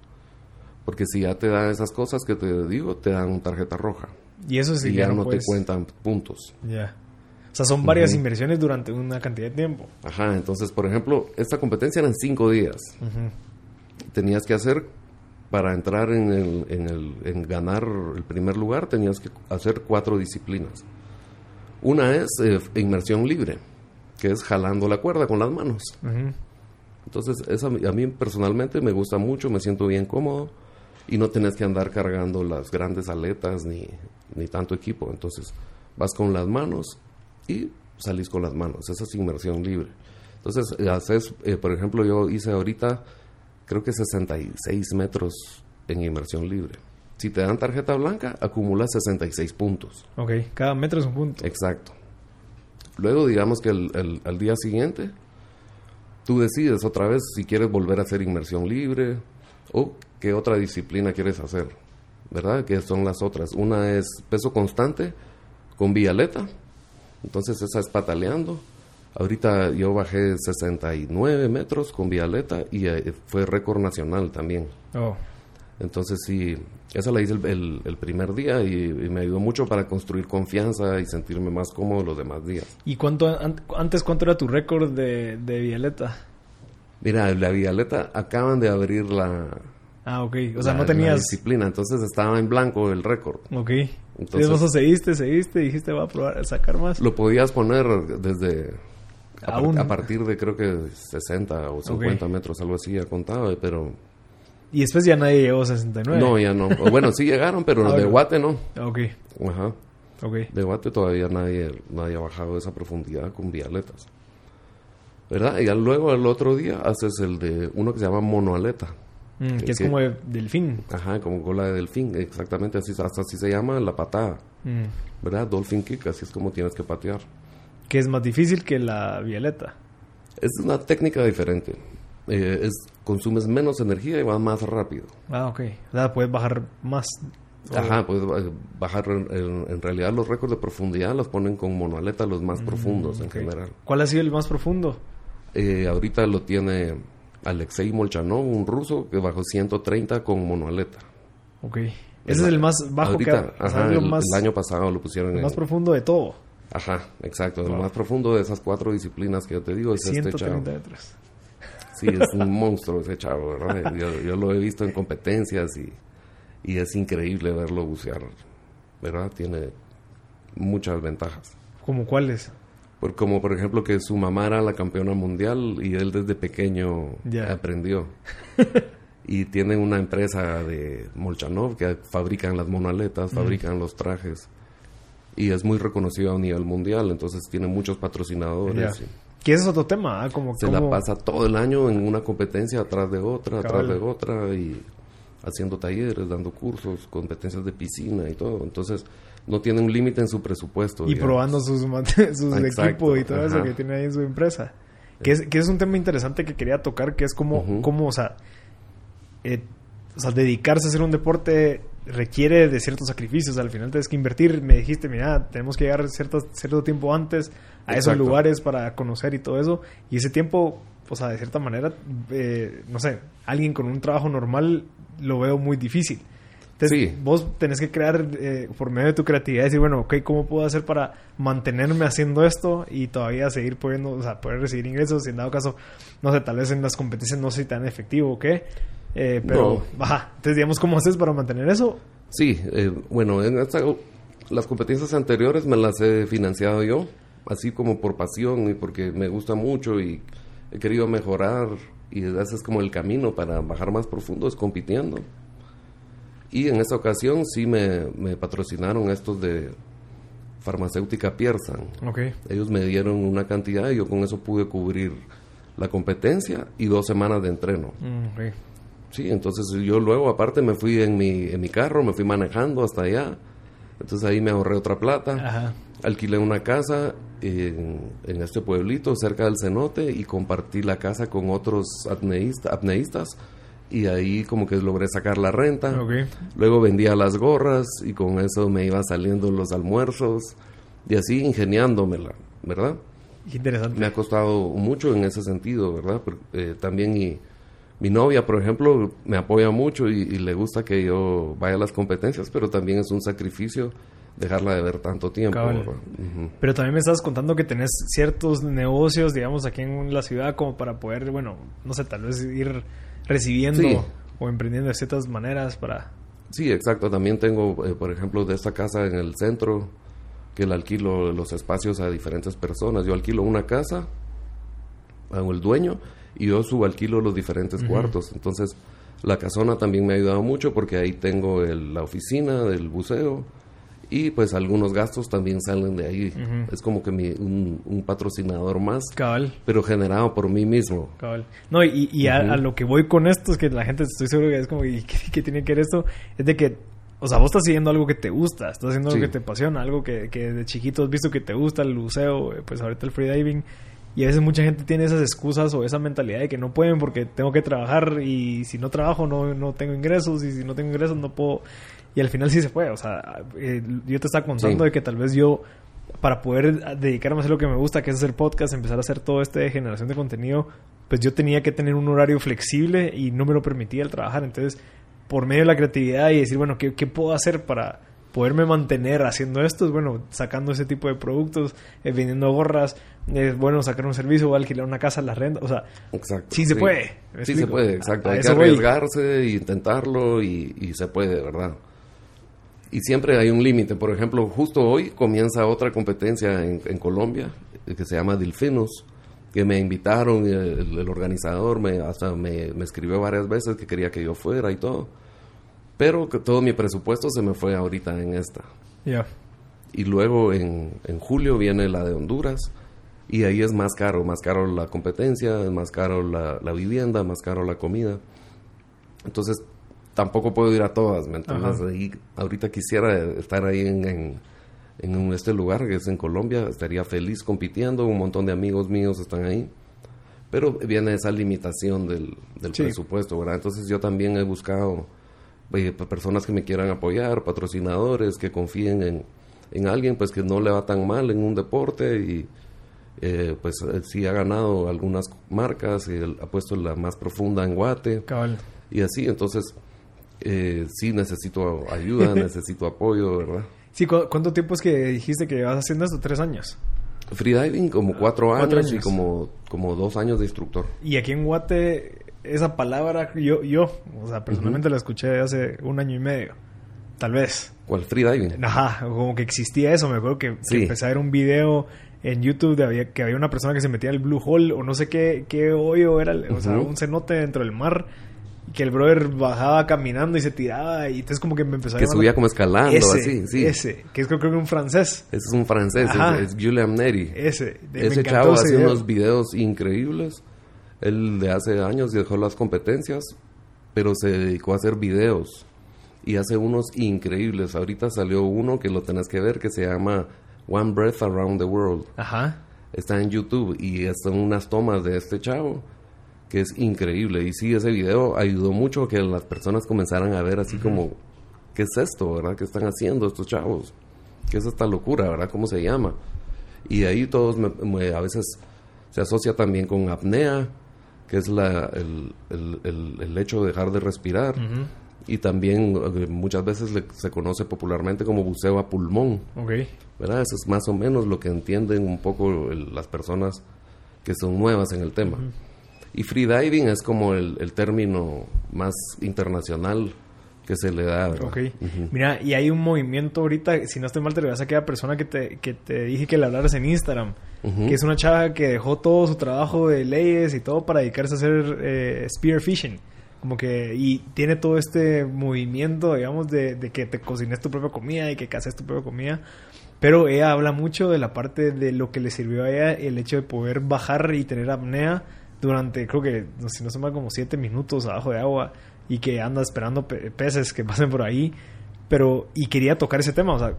Porque si ya te dan esas cosas que te digo, te dan tarjeta roja. Y eso sí y ya no, te cuentan puntos. Ya. O sea, son varias inversiones durante una cantidad de tiempo. Ajá, entonces, por ejemplo, esta competencia eran cinco días. Tenías que hacer, para entrar en, el, en, el, en ganar el primer lugar, tenías que hacer cuatro disciplinas. Una es eh, inmersión libre, que es jalando la cuerda con las manos. Entonces, esa, a mí personalmente me gusta mucho, me siento bien cómodo y no tenés que andar cargando las grandes aletas ni, ni tanto equipo. Entonces, vas con las manos y salís con las manos. Esa es inmersión libre. Entonces, haces, eh, por ejemplo, yo hice ahorita, creo que 66 metros en inmersión libre. Si te dan tarjeta blanca, acumulas 66 puntos. Ok, cada metro es un punto. Exacto. Luego, digamos que el, al día siguiente, tú decides otra vez si quieres volver a hacer inmersión libre o qué otra disciplina quieres hacer. ¿Verdad? Que son las otras. Una es peso constante con vialeta entonces esa es pataleando. Ahorita yo bajé 69 metros con Vialeta y eh, fue récord nacional también. Oh. Entonces sí, esa la hice el, primer día y, me ayudó mucho para construir confianza y sentirme más cómodo los demás días. ¿Y cuánto antes cuánto era tu récord de, de Vialeta? Mira, la Vialeta acaban de abrir la, Ah, ok. O sea, no tenías... disciplina, entonces estaba en blanco el récord. Ok. Entonces, vos seguiste, seguiste, dijiste va a probar a sacar más. Lo podías poner desde... A, partir de creo que 60 o 50 metros, algo así, ya contaba, pero... Y después ya nadie llegó a 69. No, ya no. bueno, sí llegaron, pero ah, de Guate no. Ok. Ajá. Ok. De Guate todavía nadie, nadie ha bajado esa profundidad con vialetas. ¿Verdad? Y luego el otro día haces el de uno que se llama monoaleta. Mm, que, es como de delfín. Ajá, como cola de delfín, exactamente, así, hasta así se llama la patada. Mm. ¿Verdad? Dolphin kick, así es como tienes que patear. Que es más difícil que la violeta. Es una técnica diferente. Eh, es, consumes menos energía y vas más rápido. Ah, ok. O sea, puedes bajar más. Ajá, puedes bajar. En, realidad, los récords de profundidad los ponen con monoaleta los más mm, profundos en general. ¿Cuál ha sido el más profundo? Eh, ahorita lo tiene Alexei Molchanov, un ruso que bajó 130 con monoaleta. Ok. Ese es el más bajo que ha, ajá, el, año pasado lo pusieron el más profundo de todo. Ajá, exacto. El más profundo de esas cuatro disciplinas que yo te digo es este chavo. Metros. Sí, es un monstruo ese chavo, ¿verdad? Yo, lo he visto en competencias y, y es increíble verlo bucear, ¿verdad? Tiene muchas ventajas. ¿Como cuáles? Por, como por ejemplo que su mamá era la campeona mundial y él desde pequeño aprendió. y tienen una empresa de Molchanov que fabrican las monaletas, fabrican los trajes. Y es muy reconocido a nivel mundial, entonces tiene muchos patrocinadores. Que ese es otro tema, ¿ah? como se la pasa todo el año en una competencia atrás de otra, atrás de otra y haciendo talleres, dando cursos, competencias de piscina y todo. Entonces, no tiene un límite en su presupuesto. Y probando sus, sus equipos y todo eso que tiene ahí en su empresa. Que es, que es un tema interesante que quería tocar, que es como, o sea, eh, o sea, dedicarse a hacer un deporte requiere de ciertos sacrificios. Al final tienes que invertir. Me dijiste, mira, tenemos que llegar cierto, cierto tiempo antes a esos lugares para conocer y todo eso. Y ese tiempo, o sea, de cierta manera, eh, no sé, alguien con un trabajo normal lo veo muy difícil sí. vos tenés que crear eh, por medio de tu creatividad, decir, bueno, ok, ¿cómo puedo hacer para mantenerme haciendo esto y todavía seguir pudiendo, o sea, poder recibir ingresos? Si en dado caso, no sé, tal vez en las competencias no soy tan efectivo o qué. Eh, pero, baja. Entonces, digamos, ¿cómo haces para mantener eso? Sí, eh, bueno, en las competencias anteriores me las he financiado yo, así como por pasión y porque me gusta mucho y he querido mejorar y ese es como el camino para bajar más profundo, es compitiendo. Y en esta ocasión sí me, patrocinaron estos de farmacéutica Pierson. Okay. Ellos me dieron una cantidad y yo con eso pude cubrir la competencia y dos semanas de entreno. Mm, sí, entonces yo luego aparte me fui en mi, en mi carro, me fui manejando hasta allá. Entonces ahí me ahorré otra plata. Alquilé una casa en, en, este pueblito cerca del cenote y compartí la casa con otros apneístas y ahí como que logré sacar la renta. Luego vendía las gorras y con eso me iba saliendo los almuerzos y así ingeniándomela, ¿verdad? Interesante. Me ha costado mucho en ese sentido, ¿verdad? Eh, también y, mi novia, por ejemplo, me apoya mucho y, le gusta que yo vaya a las competencias, pero también es un sacrificio dejarla de ver tanto tiempo. Pero también me estás contando que tenés ciertos negocios, digamos, aquí en la ciudad como para poder, bueno, no sé, tal vez ir recibiendo o emprendiendo de ciertas maneras para... Sí, exacto. También tengo, eh, por ejemplo, de esta casa en el centro, que le alquilo los espacios a diferentes personas. Yo alquilo una casa, hago el dueño, y yo subalquilo los diferentes cuartos. Entonces, la casona también me ha ayudado mucho porque ahí tengo la oficina del buceo, y pues algunos gastos también salen de ahí. Es como que mi, un, patrocinador más, Cabal. pero generado por mí mismo. Cabal. No, y, y a, lo que voy con esto es que la gente estoy seguro que es como, ¿y qué, tiene que ver esto? Es de que, o sea, vos estás siguiendo algo que te gusta, estás haciendo algo que te apasiona, algo que, que de chiquito has visto que te gusta, el buceo, pues ahorita el freediving. Y a veces mucha gente tiene esas excusas o esa mentalidad de que no pueden porque tengo que trabajar y si no trabajo no, no tengo ingresos y si no tengo ingresos no puedo y al final sí se fue. O sea, eh, yo te estaba contando de que tal vez yo, para poder dedicarme a hacer lo que me gusta, que es hacer podcast, empezar a hacer todo este de generación de contenido, pues yo tenía que tener un horario flexible y no me lo permitía el trabajar. Entonces, por medio de la creatividad y decir, bueno, ¿qué, qué puedo hacer para poderme mantener haciendo esto? Es bueno, sacando ese tipo de productos, eh, vendiendo gorras, es bueno sacar un servicio o alquilar una casa, la renta, o sea, exacto, sí se puede. Sí se puede, exacto. Hay que arriesgarse e intentarlo y, y se puede, ¿verdad? Y siempre hay un límite. Por ejemplo, justo hoy comienza otra competencia en, Colombia eh, que se llama Delfinos, que me invitaron, el, el organizador me, hasta me, escribió varias veces que quería que yo fuera y todo. Pero que todo mi presupuesto se me fue ahorita en esta. Ya. Y luego en, en julio viene la de Honduras y ahí es más caro, más caro la competencia, es más caro la, la vivienda, más caro la comida. Entonces tampoco puedo ir a todas, ¿me entiendes? ahorita quisiera estar ahí en, en, este lugar que es en Colombia, estaría feliz compitiendo, un montón de amigos míos están ahí, pero viene esa limitación del, del presupuesto, ¿verdad? Entonces yo también he buscado eh, personas que me quieran apoyar, patrocinadores que confíen en, en alguien pues que no le va tan mal en un deporte y eh, pues eh, sí ha ganado algunas marcas y ha puesto la más profunda en Guate. Y así, entonces eh, sí necesito ayuda, necesito apoyo, ¿verdad? Sí, ¿cuánto tiempo es que dijiste que vas haciendo esto? ¿Tres años? Freediving como cuatro, años, y como, como dos años de instructor. Y aquí en Guate, esa palabra, yo, yo o sea, personalmente la escuché hace un año y medio, tal vez. ¿Cuál? Freediving. Ajá, como que existía eso, me acuerdo que, empecé a ver un video en YouTube de había, que había una persona que se metía al Blue Hole o no sé qué, qué hoyo era, o sea, un cenote dentro del mar que el brother bajaba caminando y se tiraba y entonces como que me empezó a que subía como escalando ese, así sí. ese que es creo, que un francés. Ese es un francés es, Julian Neri. Ese ese chavo hace unos videos increíbles. Él de hace años dejó las competencias pero se dedicó a hacer videos y hace unos increíbles. Ahorita salió uno que lo tenés que ver que se llama One Breath Around the World. Ajá. Está en YouTube y son unas tomas de este chavo que es increíble. Y sí, ese video ayudó mucho a que las personas comenzaran a ver así como, ¿qué es esto, verdad? ¿Qué están haciendo estos chavos? ¿Qué es esta locura, verdad? ¿Cómo se llama? Y ahí todos a veces se asocia también con apnea, que es la, el, el, hecho de dejar de respirar. Y también eh, muchas veces se conoce popularmente como buceo a pulmón. Okay. ¿Verdad? Eso es más o menos lo que entienden un poco las personas que son nuevas en el tema. Y freediving es como el, término más internacional que se le da. Ok. Mira, y hay un movimiento ahorita, si no estoy mal, te vas a aquella persona que te, que te dije que le hablaras en Instagram, que es una chava que dejó todo su trabajo de leyes y todo para dedicarse a hacer eh, spear fishing. Como que, y tiene todo este movimiento, digamos, de, de que te cocines tu propia comida y que cases tu propia comida. Pero ella habla mucho de la parte de lo que le sirvió a ella el hecho de poder bajar y tener apnea durante, creo que, si no se llama, como siete minutos abajo de agua y que anda esperando peces que pasen por ahí. Pero, y quería tocar ese tema, o sea,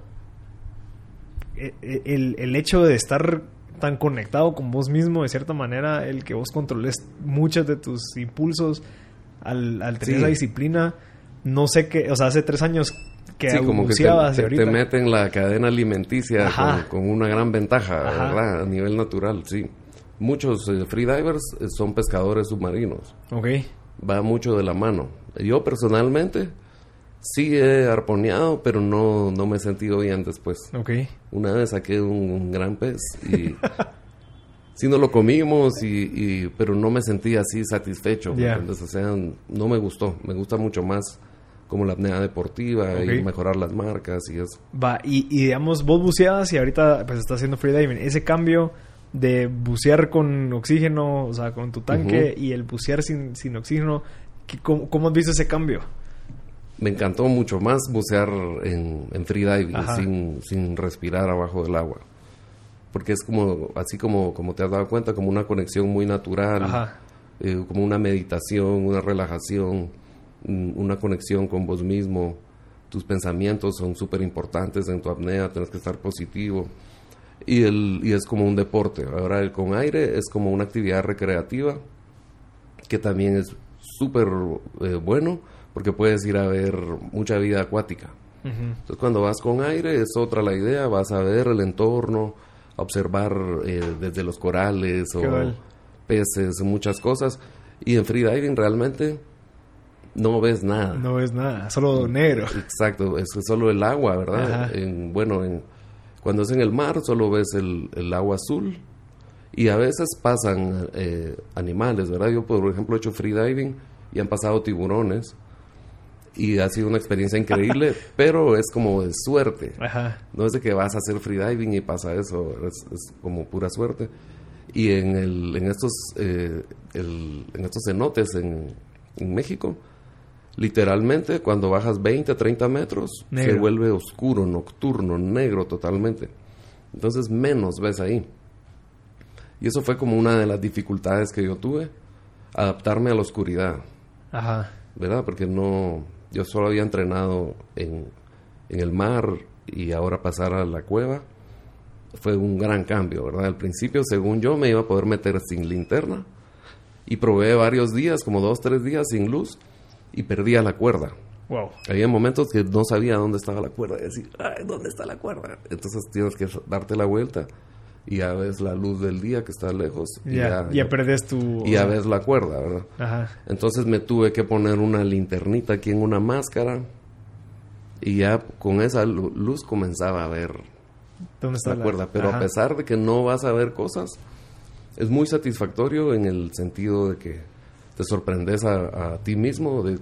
e, e, el, el hecho de estar tan conectado con vos mismo, de cierta manera, el que vos controles muchos de tus impulsos al, al tener esa disciplina, no sé qué, o sea, hace tres años que sí, como que te, te, meten la cadena alimenticia con, una gran ventaja, ¿verdad? A nivel natural, sí muchos eh, freedivers eh, son pescadores submarinos. Ok. Va mucho de la mano. Yo personalmente Sí he arponeado, pero no, no me he sentido bien después. Ok. Una vez saqué un, un gran pez y sí no lo comimos, y, y- pero no me sentí así satisfecho. ¿me Ya. entiendes? O sea, no me gustó. Me gusta mucho más como la apnea deportiva y mejorar las marcas y eso. Va, y, y digamos, vos buceabas y ahorita pues estás haciendo freediving. Ese cambio de bucear con oxígeno, o sea, con tu tanque, y el bucear sin, sin oxígeno, ¿qué- cómo, cómo has visto ese cambio? Me encantó mucho más bucear en, en freediving sin, sin respirar abajo del agua. Porque es como, así como, como te has dado cuenta, como una conexión muy natural, eh, como una meditación, una relajación, mm, una conexión con vos mismo. Tus pensamientos son súper importantes en tu apnea, tienes que estar positivo. Y, el, y es como un deporte. Ahora el con aire es como una actividad recreativa que también es súper eh, bueno porque puedes ir a ver mucha vida acuática. Ujú. Entonces cuando vas con aire es otra la idea, vas a ver el entorno, a observar eh, desde los corales o Qué mal. peces, muchas cosas. Y en freediving realmente no ves nada. No ves nada, solo negro. Exacto, es solo el agua, ¿verdad? En, bueno, en, cuando es en el mar solo ves el, el agua azul y a veces pasan eh, animales, ¿verdad? Yo, por ejemplo, he hecho freediving y han pasado tiburones y ha sido una experiencia increíble, pero es como de suerte. Ajá. No es de que vas a hacer freediving y pasa eso, es, es como pura suerte. Y en, el, en, estos, eh, el- en estos cenotes en, en México, literalmente cuando bajas 20, 30 metros, se Negro. vuelve oscuro, nocturno, negro totalmente. Entonces menos ves ahí. Y eso fue como una de las dificultades que yo tuve, adaptarme a la oscuridad. Ajá. ¿verdad? Porque no, yo solo había entrenado en, en el mar y ahora pasar a la cueva fue un gran cambio, ¿verdad? Al principio, según yo, me iba a poder meter sin linterna y probé varios días, como dos, tres días sin luz y perdía la cuerda. Wow. Había momentos que no sabía dónde estaba la cuerda y decir, ay, ¿dónde está la cuerda? Entonces tienes que darte la vuelta y ya ves la luz del día que está lejos y Ya, ya, perdés tu... y ya ves la cuerda, ¿verdad? Ajá. Entonces me tuve que poner una linternita aquí en una máscara y ya con esa lu- luz comenzaba a ver ¿Dónde está la cuerda. Pero Ajá. a pesar de que no vas a ver cosas, es muy satisfactorio en el sentido de que te sorprendes a, a ti mismo de,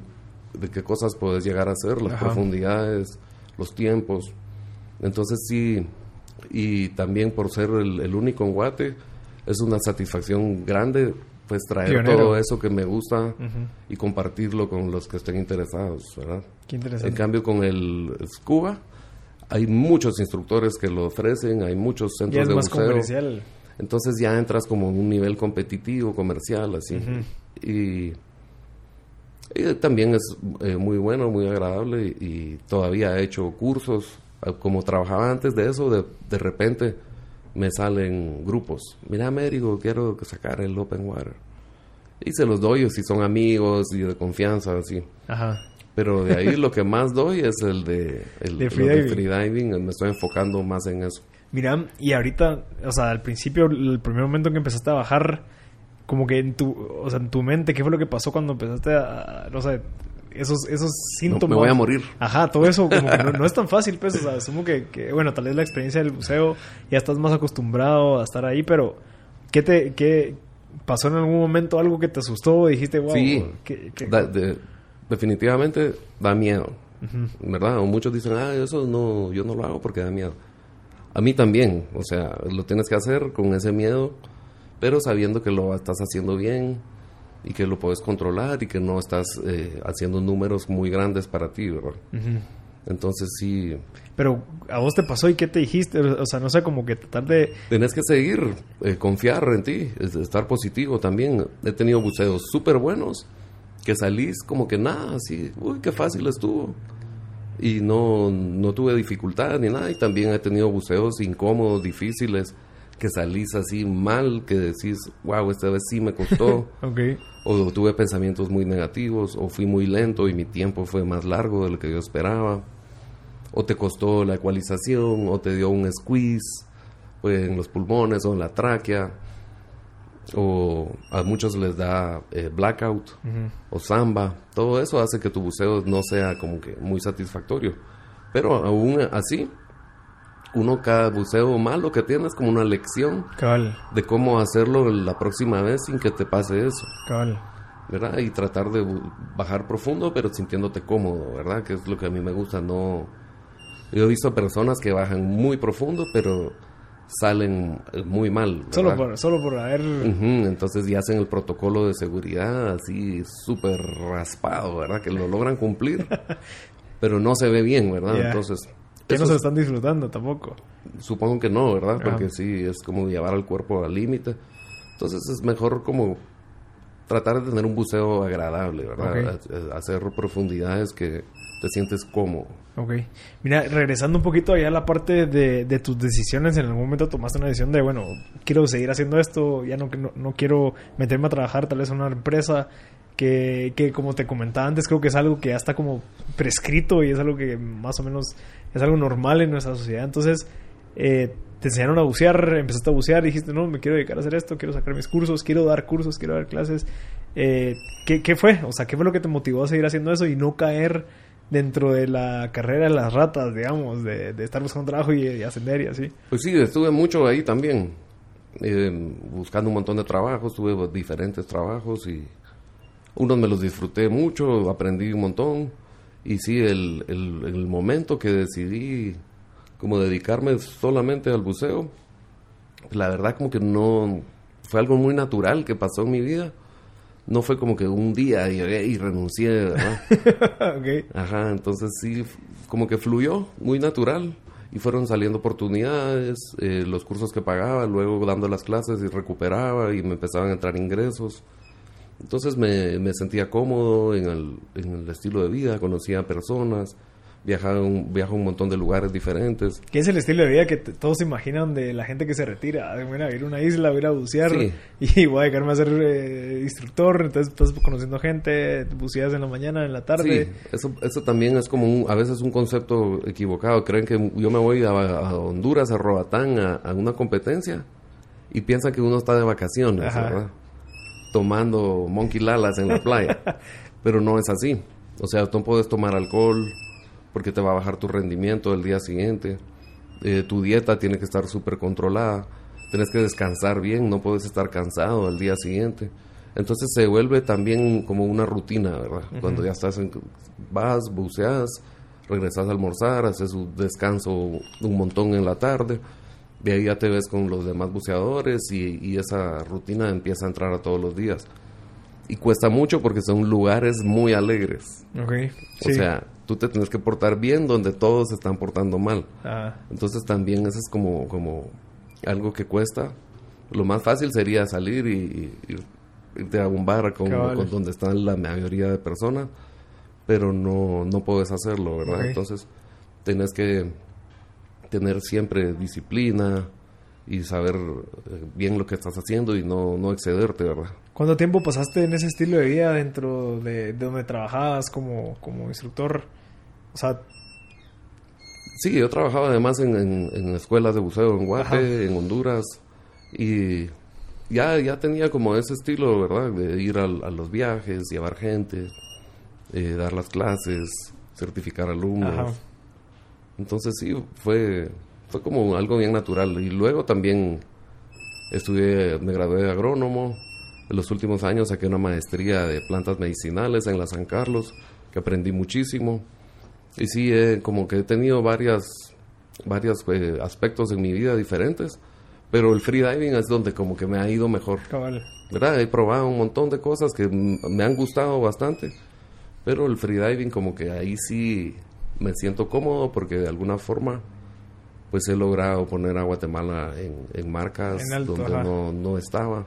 de qué cosas puedes llegar a hacer, las Ajá. profundidades, los tiempos. Entonces sí, y también por ser el, el único en Guate, es una satisfacción grande pues traer Pionero. todo eso que me gusta y compartirlo con los que estén interesados, ¿verdad? Qué En interesante. cambio, con el scuba, hay muchos instructores que lo ofrecen, hay muchos centros es de más buceo. comercial. Entonces ya entras como en un nivel competitivo, comercial, así. Y, y también es eh, muy bueno, muy agradable y, y todavía he hecho cursos. Ah, Como trabajaba antes de eso, de, de repente me salen grupos. Mira, Américo, quiero sacar el Open Water. Y se los doy si son amigos y de confianza, así. Ajá. Pero de ahí lo que más doy es el de, el, De freediving. freediving. Me estoy enfocando más en eso. Mira, y ahorita, o sea, al principio, el primer momento que empezaste a bajar, como que en tu, o sea, en tu mente, ¿qué fue lo que pasó cuando empezaste a, no sé, esos, esos No, síntomas? me voy a morir. Ajá, todo eso como que no, no es tan fácil, pues, o sea, asumo que, que, bueno, tal vez la experiencia del buceo, ya estás más acostumbrado a estar ahí, pero ¿qué te, qué pasó en algún momento algo que te asustó? Dijiste, wow, Sí. ¿qué- qué- Da- de- definitivamente da miedo. ¿Verdad? O muchos dicen, ah, eso no, yo no lo hago porque da miedo. A mí también. O sea, lo tienes que hacer con ese miedo, pero sabiendo que lo estás haciendo bien y que lo puedes controlar y que no estás eh, haciendo números muy grandes para ti, ¿verdad? Ujú. Entonces sí, Pero a vos te pasó y qué te dijiste, o sea, no sé, como que tratar de... Tenés que seguir, eh, confiar en ti, es- estar positivo también. He tenido buceos súper buenos, que salís como que nada, así, uy, qué fácil estuvo. Y no, no tuve dificultad ni nada. Y también he tenido buceos incómodos, difíciles, que salís así mal, que decís, wow, esta vez sí me costó. Ok. o tuve pensamientos muy negativos, o fui muy lento y mi tiempo fue más largo de lo que yo esperaba, o te costó la ecualización, o te dio un squeeze pues, en los pulmones o en la tráquea. o a muchos les da eh, blackout o samba. Todo eso hace que tu buceo no sea como que muy satisfactorio. Pero aún así, uno cada buceo malo que tienes como una lección de cómo hacerlo la próxima vez sin que te pase eso. ¿Verdad? Y tratar de bajar profundo pero sintiéndote cómodo, ¿verdad? Que es lo que a mí me gusta, no... Yo he visto personas que bajan muy profundo pero salen eh, muy mal. Solo por, solo por haber... entonces ya hacen el protocolo de seguridad así súper raspado, ¿verdad? Que lo logran cumplir, pero no se ve bien, ¿verdad? Entonces... Que no se están disfrutando tampoco. Supongo que no, ¿verdad? Porque sí, es como llevar al cuerpo al límite. Entonces es mejor como tratar de tener un buceo agradable, ¿verdad? Hacer profundidades que te sientes cómodo. Ok. Mira, regresando un poquito allá a la parte de, de, tus decisiones, en algún momento tomaste una decisión de, bueno, quiero seguir haciendo esto, ya no, no, no quiero meterme a trabajar tal vez en una empresa que, que, como te comentaba antes, creo que es algo que ya está como prescrito y es algo que más o menos es algo normal en nuestra sociedad. Entonces, eh, te enseñaron a bucear, empezaste a bucear, dijiste, no, me quiero dedicar a hacer esto, quiero sacar mis cursos, quiero dar cursos, quiero dar clases. Eh, ¿qué, ¿Qué fue? O sea, ¿qué fue lo que te motivó a seguir haciendo eso y no caer dentro de la carrera de las ratas, digamos, de, estar buscando trabajo y, ascender y así. Pues sí, estuve mucho ahí también, eh, buscando un montón de trabajos, tuve diferentes trabajos y unos me los disfruté mucho, aprendí un montón y sí, el, el, el momento que decidí como dedicarme solamente al buceo, la verdad como que no, fue algo muy natural que pasó en mi vida no fue como que un día llegué y renuncié, ¿verdad? Ajá, entonces sí, como que fluyó, muy natural. Y fueron saliendo oportunidades, eh, los cursos que pagaba, luego dando las clases y recuperaba y me empezaban a entrar ingresos. Entonces me, me sentía cómodo en el, en el estilo de vida, conocía personas, viaja un, viaja un montón de lugares diferentes. ¿Qué es el estilo de vida que todos se imaginan de la gente que se retira? Voy a ir a una isla, voy a ir a bucear y voy a dedicarme a ser eh, instructor, entonces estás conociendo gente, buceas en la mañana, en la tarde. Sí, eso, eso también es como a veces un concepto equivocado. Creen que yo me voy a, Honduras, a Roatán, a, una competencia y piensan que uno está de vacaciones, ¿verdad? Tomando monkey lalas en la playa. Pero no es así. O sea, tú puedes tomar alcohol, porque te va a bajar tu rendimiento el día siguiente. Eh, tu dieta tiene que estar súper controlada. Tienes que descansar bien, no puedes estar cansado el día siguiente. Entonces se vuelve también como una rutina, ¿verdad? Cuando ya estás en, vas, buceas, regresas a almorzar, haces un descanso un montón en la tarde, de ahí ya te ves con los demás buceadores y, y esa rutina empieza a entrar a todos los días. Y cuesta mucho porque son lugares muy alegres. Okay. O sea, tú te tienes que portar bien donde todos se están portando mal. Ah. Entonces también eso es como, como algo que cuesta. Lo más fácil sería salir y, irte a un bar con, donde están la mayoría de personas, pero no, no puedes hacerlo, ¿verdad? Entonces tienes que tener siempre disciplina y saber eh, bien lo que estás haciendo y no, no excederte, ¿verdad? ¿Cuánto tiempo pasaste en ese estilo de vida dentro de, donde trabajabas como, como instructor? O sea... Sí, yo trabajaba además en, en, escuelas de buceo en Guate, en Honduras, y ya, ya tenía como ese estilo, ¿verdad? De ir a, los viajes, llevar gente, eh, dar las clases, certificar alumnos. Entonces sí, fue, fue como algo bien natural. Y luego también estudié, me gradué de agrónomo. En los últimos años saqué una maestría de plantas medicinales en la San Carlos, que aprendí muchísimo. Y sí, como que he tenido varias, varios eh, aspectos en mi vida diferentes, pero el freediving es donde como que me ha ido mejor. ¿Verdad? He probado un montón de cosas que me han gustado bastante, pero el freediving como que ahí sí me siento cómodo porque de alguna forma pues he logrado poner a Guatemala en, marcas donde no, no, estaba.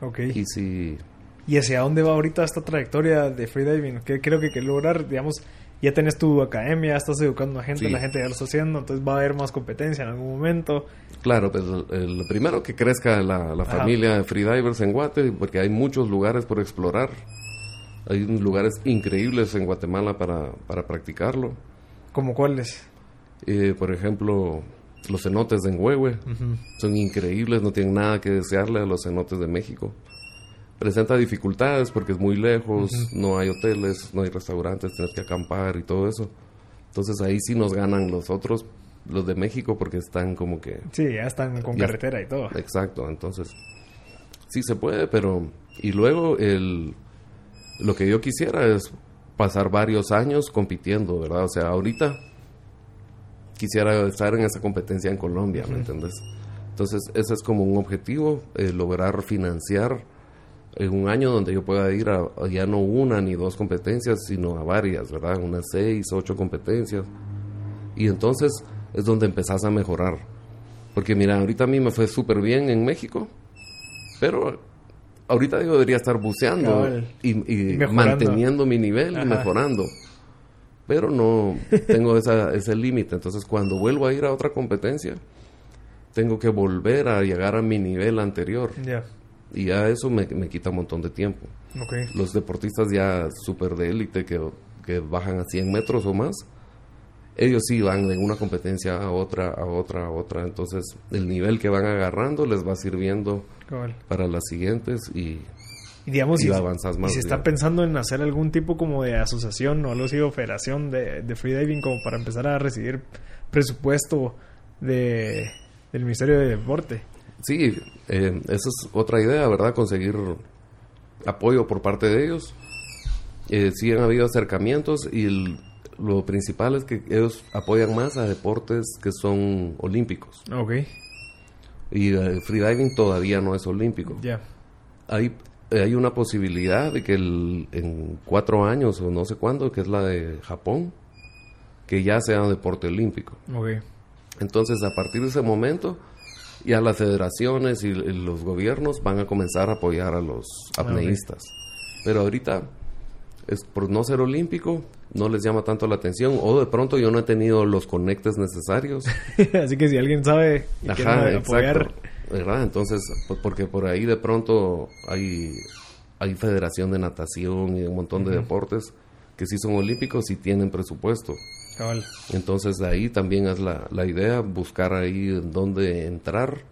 Okay. Y sí... ¿Y hacia dónde va ahorita esta trayectoria de freediving? ¿Qué creo que, que lograr, digamos, ya tenés tu academia, estás educando a gente, la gente ya lo está haciendo, entonces va a haber más competencia en algún momento. Claro, pues el, primero que crezca la, familia de freedivers en Guate, porque hay muchos lugares por explorar. Hay lugares increíbles en Guatemala para, para practicarlo. ¿Como cuáles? Eh, por ejemplo, los cenotes de Enhuehue. Son increíbles, no tienen nada que desearle a los cenotes de México. Presenta dificultades porque es muy lejos, no hay hoteles, no hay restaurantes, tienes que acampar y todo eso. Entonces ahí sí nos ganan los otros, los de México, porque están como que... Sí, ya están con carretera y todo. Exacto, entonces sí se puede, pero... Y luego el... Lo que yo quisiera es pasar varios años compitiendo, ¿verdad? O sea, ahorita quisiera estar en esa competencia en Colombia, ¿me entiendes? Entonces, ese es como un objetivo, eh, lograr financiar en un año donde yo pueda ir a, ya no una ni dos competencias, sino a varias, ¿verdad? Unas seis, ocho competencias. Y entonces es donde empezás a mejorar. Porque mira, ahorita a mí me fue súper bien en México, pero ahorita yo debería estar buceando y, manteniendo mi nivel y mejorando pero no tengo esa, ese límite. Entonces, cuando vuelvo a ir a otra competencia, tengo que volver a llegar a mi nivel anterior. Y ya eso me, quita un montón de tiempo. Los deportistas ya súper de élite que, que, bajan a 100 metros o más, ellos sí van de una competencia a otra, a otra, a otra. Entonces, el nivel que van agarrando les va sirviendo para las siguientes y y digamos, si, avanzas más. Y se está pensando en hacer algún tipo como de asociación o algo así, o federación de, de freediving como para empezar a recibir presupuesto de, del Ministerio de Deporte. Sí, eh, esa es otra idea, ¿verdad? Conseguir apoyo por parte de ellos. Eh, sí han habido acercamientos y lo principal es que ellos apoyan más a deportes que son olímpicos. Ok. Y el freediving todavía no es olímpico. Ya. Hay eh, hay una posibilidad de que en cuatro años o no sé cuándo, que es la de Japón, que ya sea un deporte olímpico. Entonces, a partir de ese momento, ya las federaciones y, los gobiernos van a comenzar a apoyar a los ah, apneístas. Pero ahorita, es por no ser olímpico, no les llama tanto la atención o de pronto yo no he tenido los conectes necesarios. Así que si alguien sabe y quiere apoyar... ¿verdad? Entonces, porque por ahí de pronto hay, hay federación de natación y un montón de deportes que sí son olímpicos y tienen presupuesto. Entonces, de ahí también es la, la idea, buscar ahí dónde entrar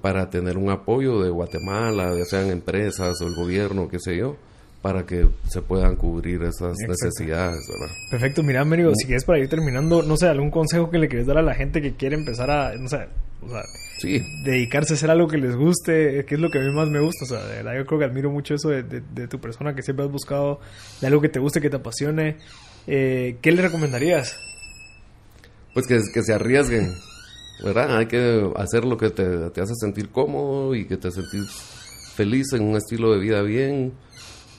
para tener un apoyo de Guatemala, ya sean empresas o el gobierno, qué sé yo, para que se puedan cubrir esas necesidades, ¿verdad? Perfecto, mira, Américo, si quieres para ir terminando, no sé, algún consejo que le quieres dar a la gente que quiere empezar a, no sé, o sea, sí. dedicarse a hacer algo que les guste, que es lo que a mí más me gusta, o sea, de verdad yo creo que admiro mucho eso de, tu persona, que siempre has buscado de algo que te guste, que te apasione. Eh, ¿Qué le recomendarías? Pues que, que se arriesguen, ¿verdad? Hay que hacer lo que te, te hace sentir cómodo y que te sentís feliz en un estilo de vida bien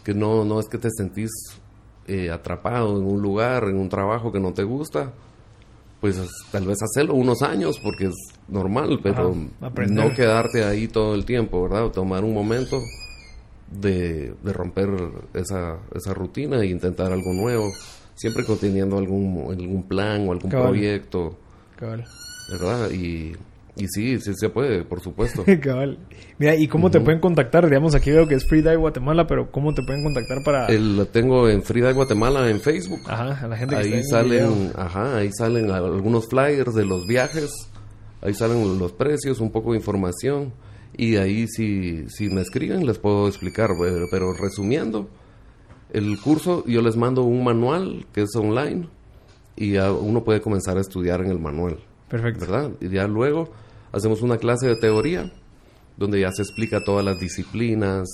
que no, no es que te sentís eh, atrapado en un lugar, en un trabajo que no te gusta, pues tal vez hacerlo unos años porque es normal, pero no quedarte ahí todo el tiempo, ¿verdad? tomar un momento de, romper esa, esa rutina e intentar algo nuevo, siempre conteniendo algún, algún plan o algún proyecto, ¿verdad? Y y sí, sí se puede, por supuesto. Cabal. Mira, ¿y cómo te pueden contactar? Digamos, aquí veo que es Freedive Guatemala, pero ¿cómo te pueden contactar para...? lo tengo en Freedive Guatemala en Facebook. Ajá, a la gente que ahí salen, Ajá, ahí salen algunos flyers de los viajes, ahí salen los precios, un poco de información. Y ahí si, si me escriben les puedo explicar, pero resumiendo, el curso yo les mando un manual que es online y uno puede comenzar a estudiar en el manual. Perfecto. ¿Verdad? Y ya luego hacemos una clase de teoría donde ya se explica todas las disciplinas,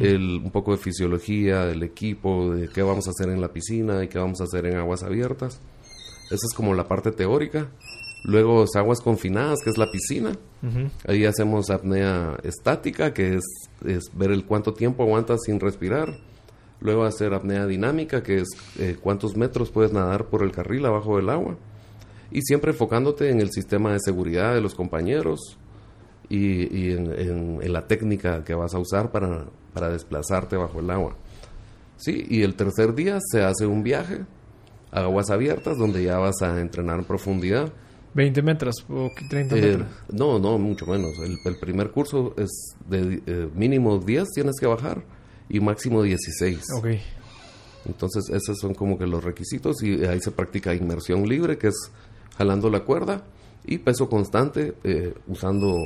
el, un poco de fisiología del equipo, de qué vamos a hacer en la piscina y qué vamos a hacer en aguas abiertas. Esa es como la parte teórica. Luego aguas confinadas, que es la piscina. Ahí hacemos apnea estática, que es, es, ver el cuánto tiempo aguantas sin respirar. Luego hacer apnea dinámica, que es eh, cuántos metros puedes nadar por el carril abajo del agua y siempre enfocándote en el sistema de seguridad de los compañeros y, en, la técnica que vas a usar para, para desplazarte bajo el agua. Sí, y el tercer día se hace un viaje a aguas abiertas donde ya vas a entrenar en profundidad. 20 metros o 30 eh, metros. No, no, mucho menos. El, primer curso es de eh, mínimo 10 tienes que bajar y máximo 16. Ok. Entonces esos son como que los requisitos y ahí se practica inmersión libre, que es jalando la cuerda Y peso constante eh, usando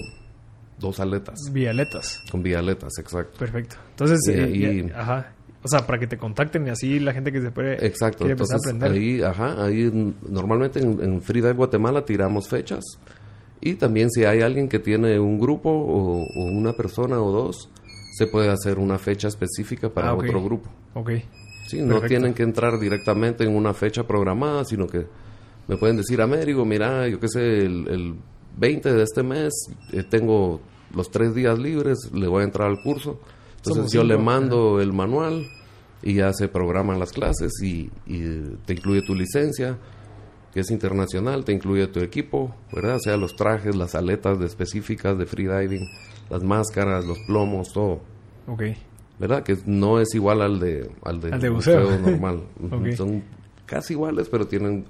dos aletas. Vialetas. Con vialetas, exacto. Perfecto. Entonces, Y eh, ahí- ya- ajá. O sea, para que te contacten y así la gente que se puede Exacto, entonces a aprender. ahí, ajá, ahí normalmente en, en Freedive Guatemala tiramos fechas y también si hay alguien que tiene un grupo o, o una persona o dos, se puede hacer una fecha específica para Ah, ok. otro grupo. Ok. Sí, no Perfecto. tienen que entrar directamente en una fecha programada, sino que me pueden decir, Américo, mira, yo qué sé, el, el 20 de este mes eh, tengo los tres días libres, le voy a entrar al curso. Entonces Somos yo le mando el manual y ya se programan las clases y, y te incluye tu licencia, que es internacional, te incluye tu equipo, ¿verdad? O sea, los trajes, las aletas de específicas de freediving, las máscaras, los plomos, todo. Ok. ¿verdad? Que no es igual al de, al de, Al de buceo. normal. Ujú, Ok. Son casi iguales, pero tienen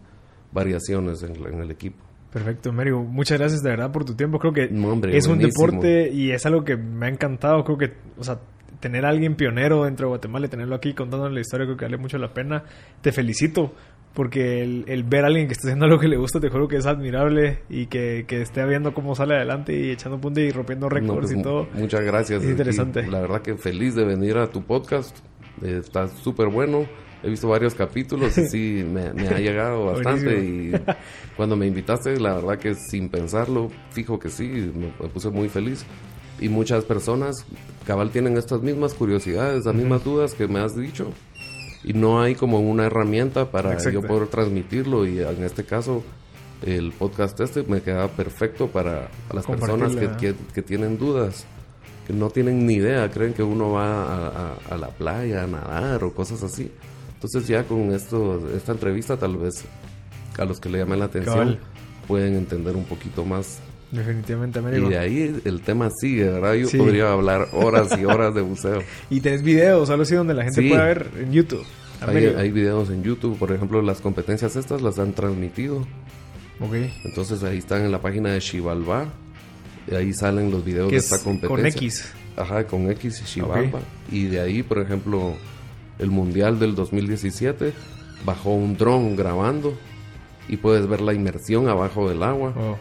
variaciones en, en el equipo. Perfecto, Mario. Muchas gracias de verdad por tu tiempo. Creo que No, hombre, es un deporte y es algo que me ha encantado. Creo que, o sea, tener a alguien pionero dentro de Guatemala y tenerlo aquí contándonos la historia creo que vale mucho la pena. Te felicito porque el, el ver a alguien que está haciendo algo que le gusta, te juro que es admirable y que, que esté viendo cómo sale adelante y echando punta y rompiendo No, récords pues, y todo. Muchas gracias. Es interesante. Y la verdad que feliz de venir a tu podcast. Eh, está súper bueno. He visto varios capítulos y sí, me, me ha llegado bastante. y cuando me invitaste, la verdad que sin pensarlo, fijo que sí, me, me puse muy feliz. Y muchas personas, cabal, tienen estas mismas curiosidades, las mismas dudas que me has dicho. Y no hay como una herramienta para Exacto. yo poder transmitirlo. Y en este caso, el podcast este me queda perfecto para las personas que, que, que tienen dudas, que no tienen ni idea, creen que uno va a, a- a la playa a nadar o cosas así. Entonces ya con esto, esta entrevista tal vez a los que le llamen la atención Cabal. pueden entender un poquito más. Definitivamente, Y Américo. de ahí el tema sigue, ¿verdad? Yo Sí. podría hablar horas y horas de buceo. Y tenés videos, algo así donde la gente Sí. pueda ver en YouTube. Hay, videos en YouTube, por ejemplo, las competencias estas las han transmitido. Ok. Entonces ahí están en la página de Chivalba. Y ahí salen los videos de es esta competencia. con X. Ajá, con X y. Y de ahí, por ejemplo, el Mundial del 2017 bajó un dron grabando y puedes ver la inmersión abajo del agua. Oh.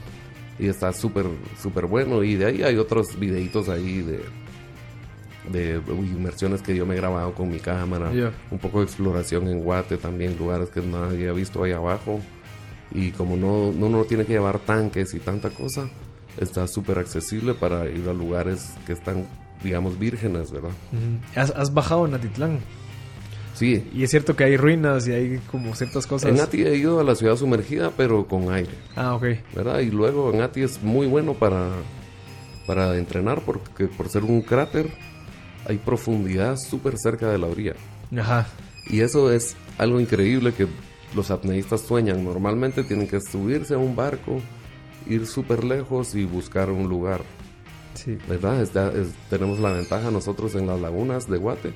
Y está súper, súper bueno. Y de ahí hay otros videitos ahí de, de inmersiones que yo me he grabado con mi cámara. Ya. Un poco de exploración en Guate también, lugares que nadie ha visto ahí abajo. Y como no, no uno tiene que llevar tanques y tanta cosa, está súper accesible para ir a lugares que están, digamos, vírgenes, ¿verdad? ¿Has, has bajado en Atitlán. Sí, Y es cierto que hay ruinas y hay como ciertas cosas. en Ati he ido a la ciudad sumergida, pero con aire. Ah, ok. ¿verdad? Y luego en Ati es muy bueno para, para entrenar porque por ser un cráter hay profundidad súper cerca de la orilla. Ajá. Y eso es algo increíble que los apneístas sueñan. Normalmente tienen que subirse a un barco, ir súper lejos y buscar un lugar, Sí. ¿verdad? Está- es- tenemos la ventaja nosotros en las lagunas de Guate,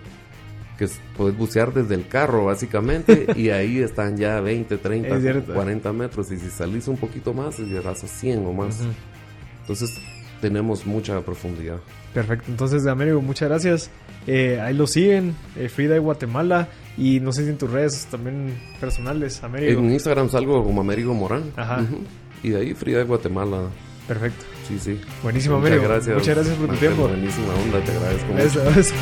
que es- puedes bucear desde el carro básicamente y ahí están ya 20, 30, Es cierto. 40 metros y si salís un poquito más llegarás a 100 o más. Ujú. Entonces tenemos mucha profundidad. Perfecto. Entonces, Américo, muchas gracias. Eh, ahí lo siguen, eh, Frida Guatemala. Y no sé si en tus redes también personales, Américo. En Instagram salgo como Américo Morán. Ajá. Ujú. Y de ahí Frida de Guatemala. Perfecto. Sí, sí. Buenísimo, Muchas Américo. gracias. Muchas gracias por tu tiempo. Buenísima onda, te agradezco mucho. Besos.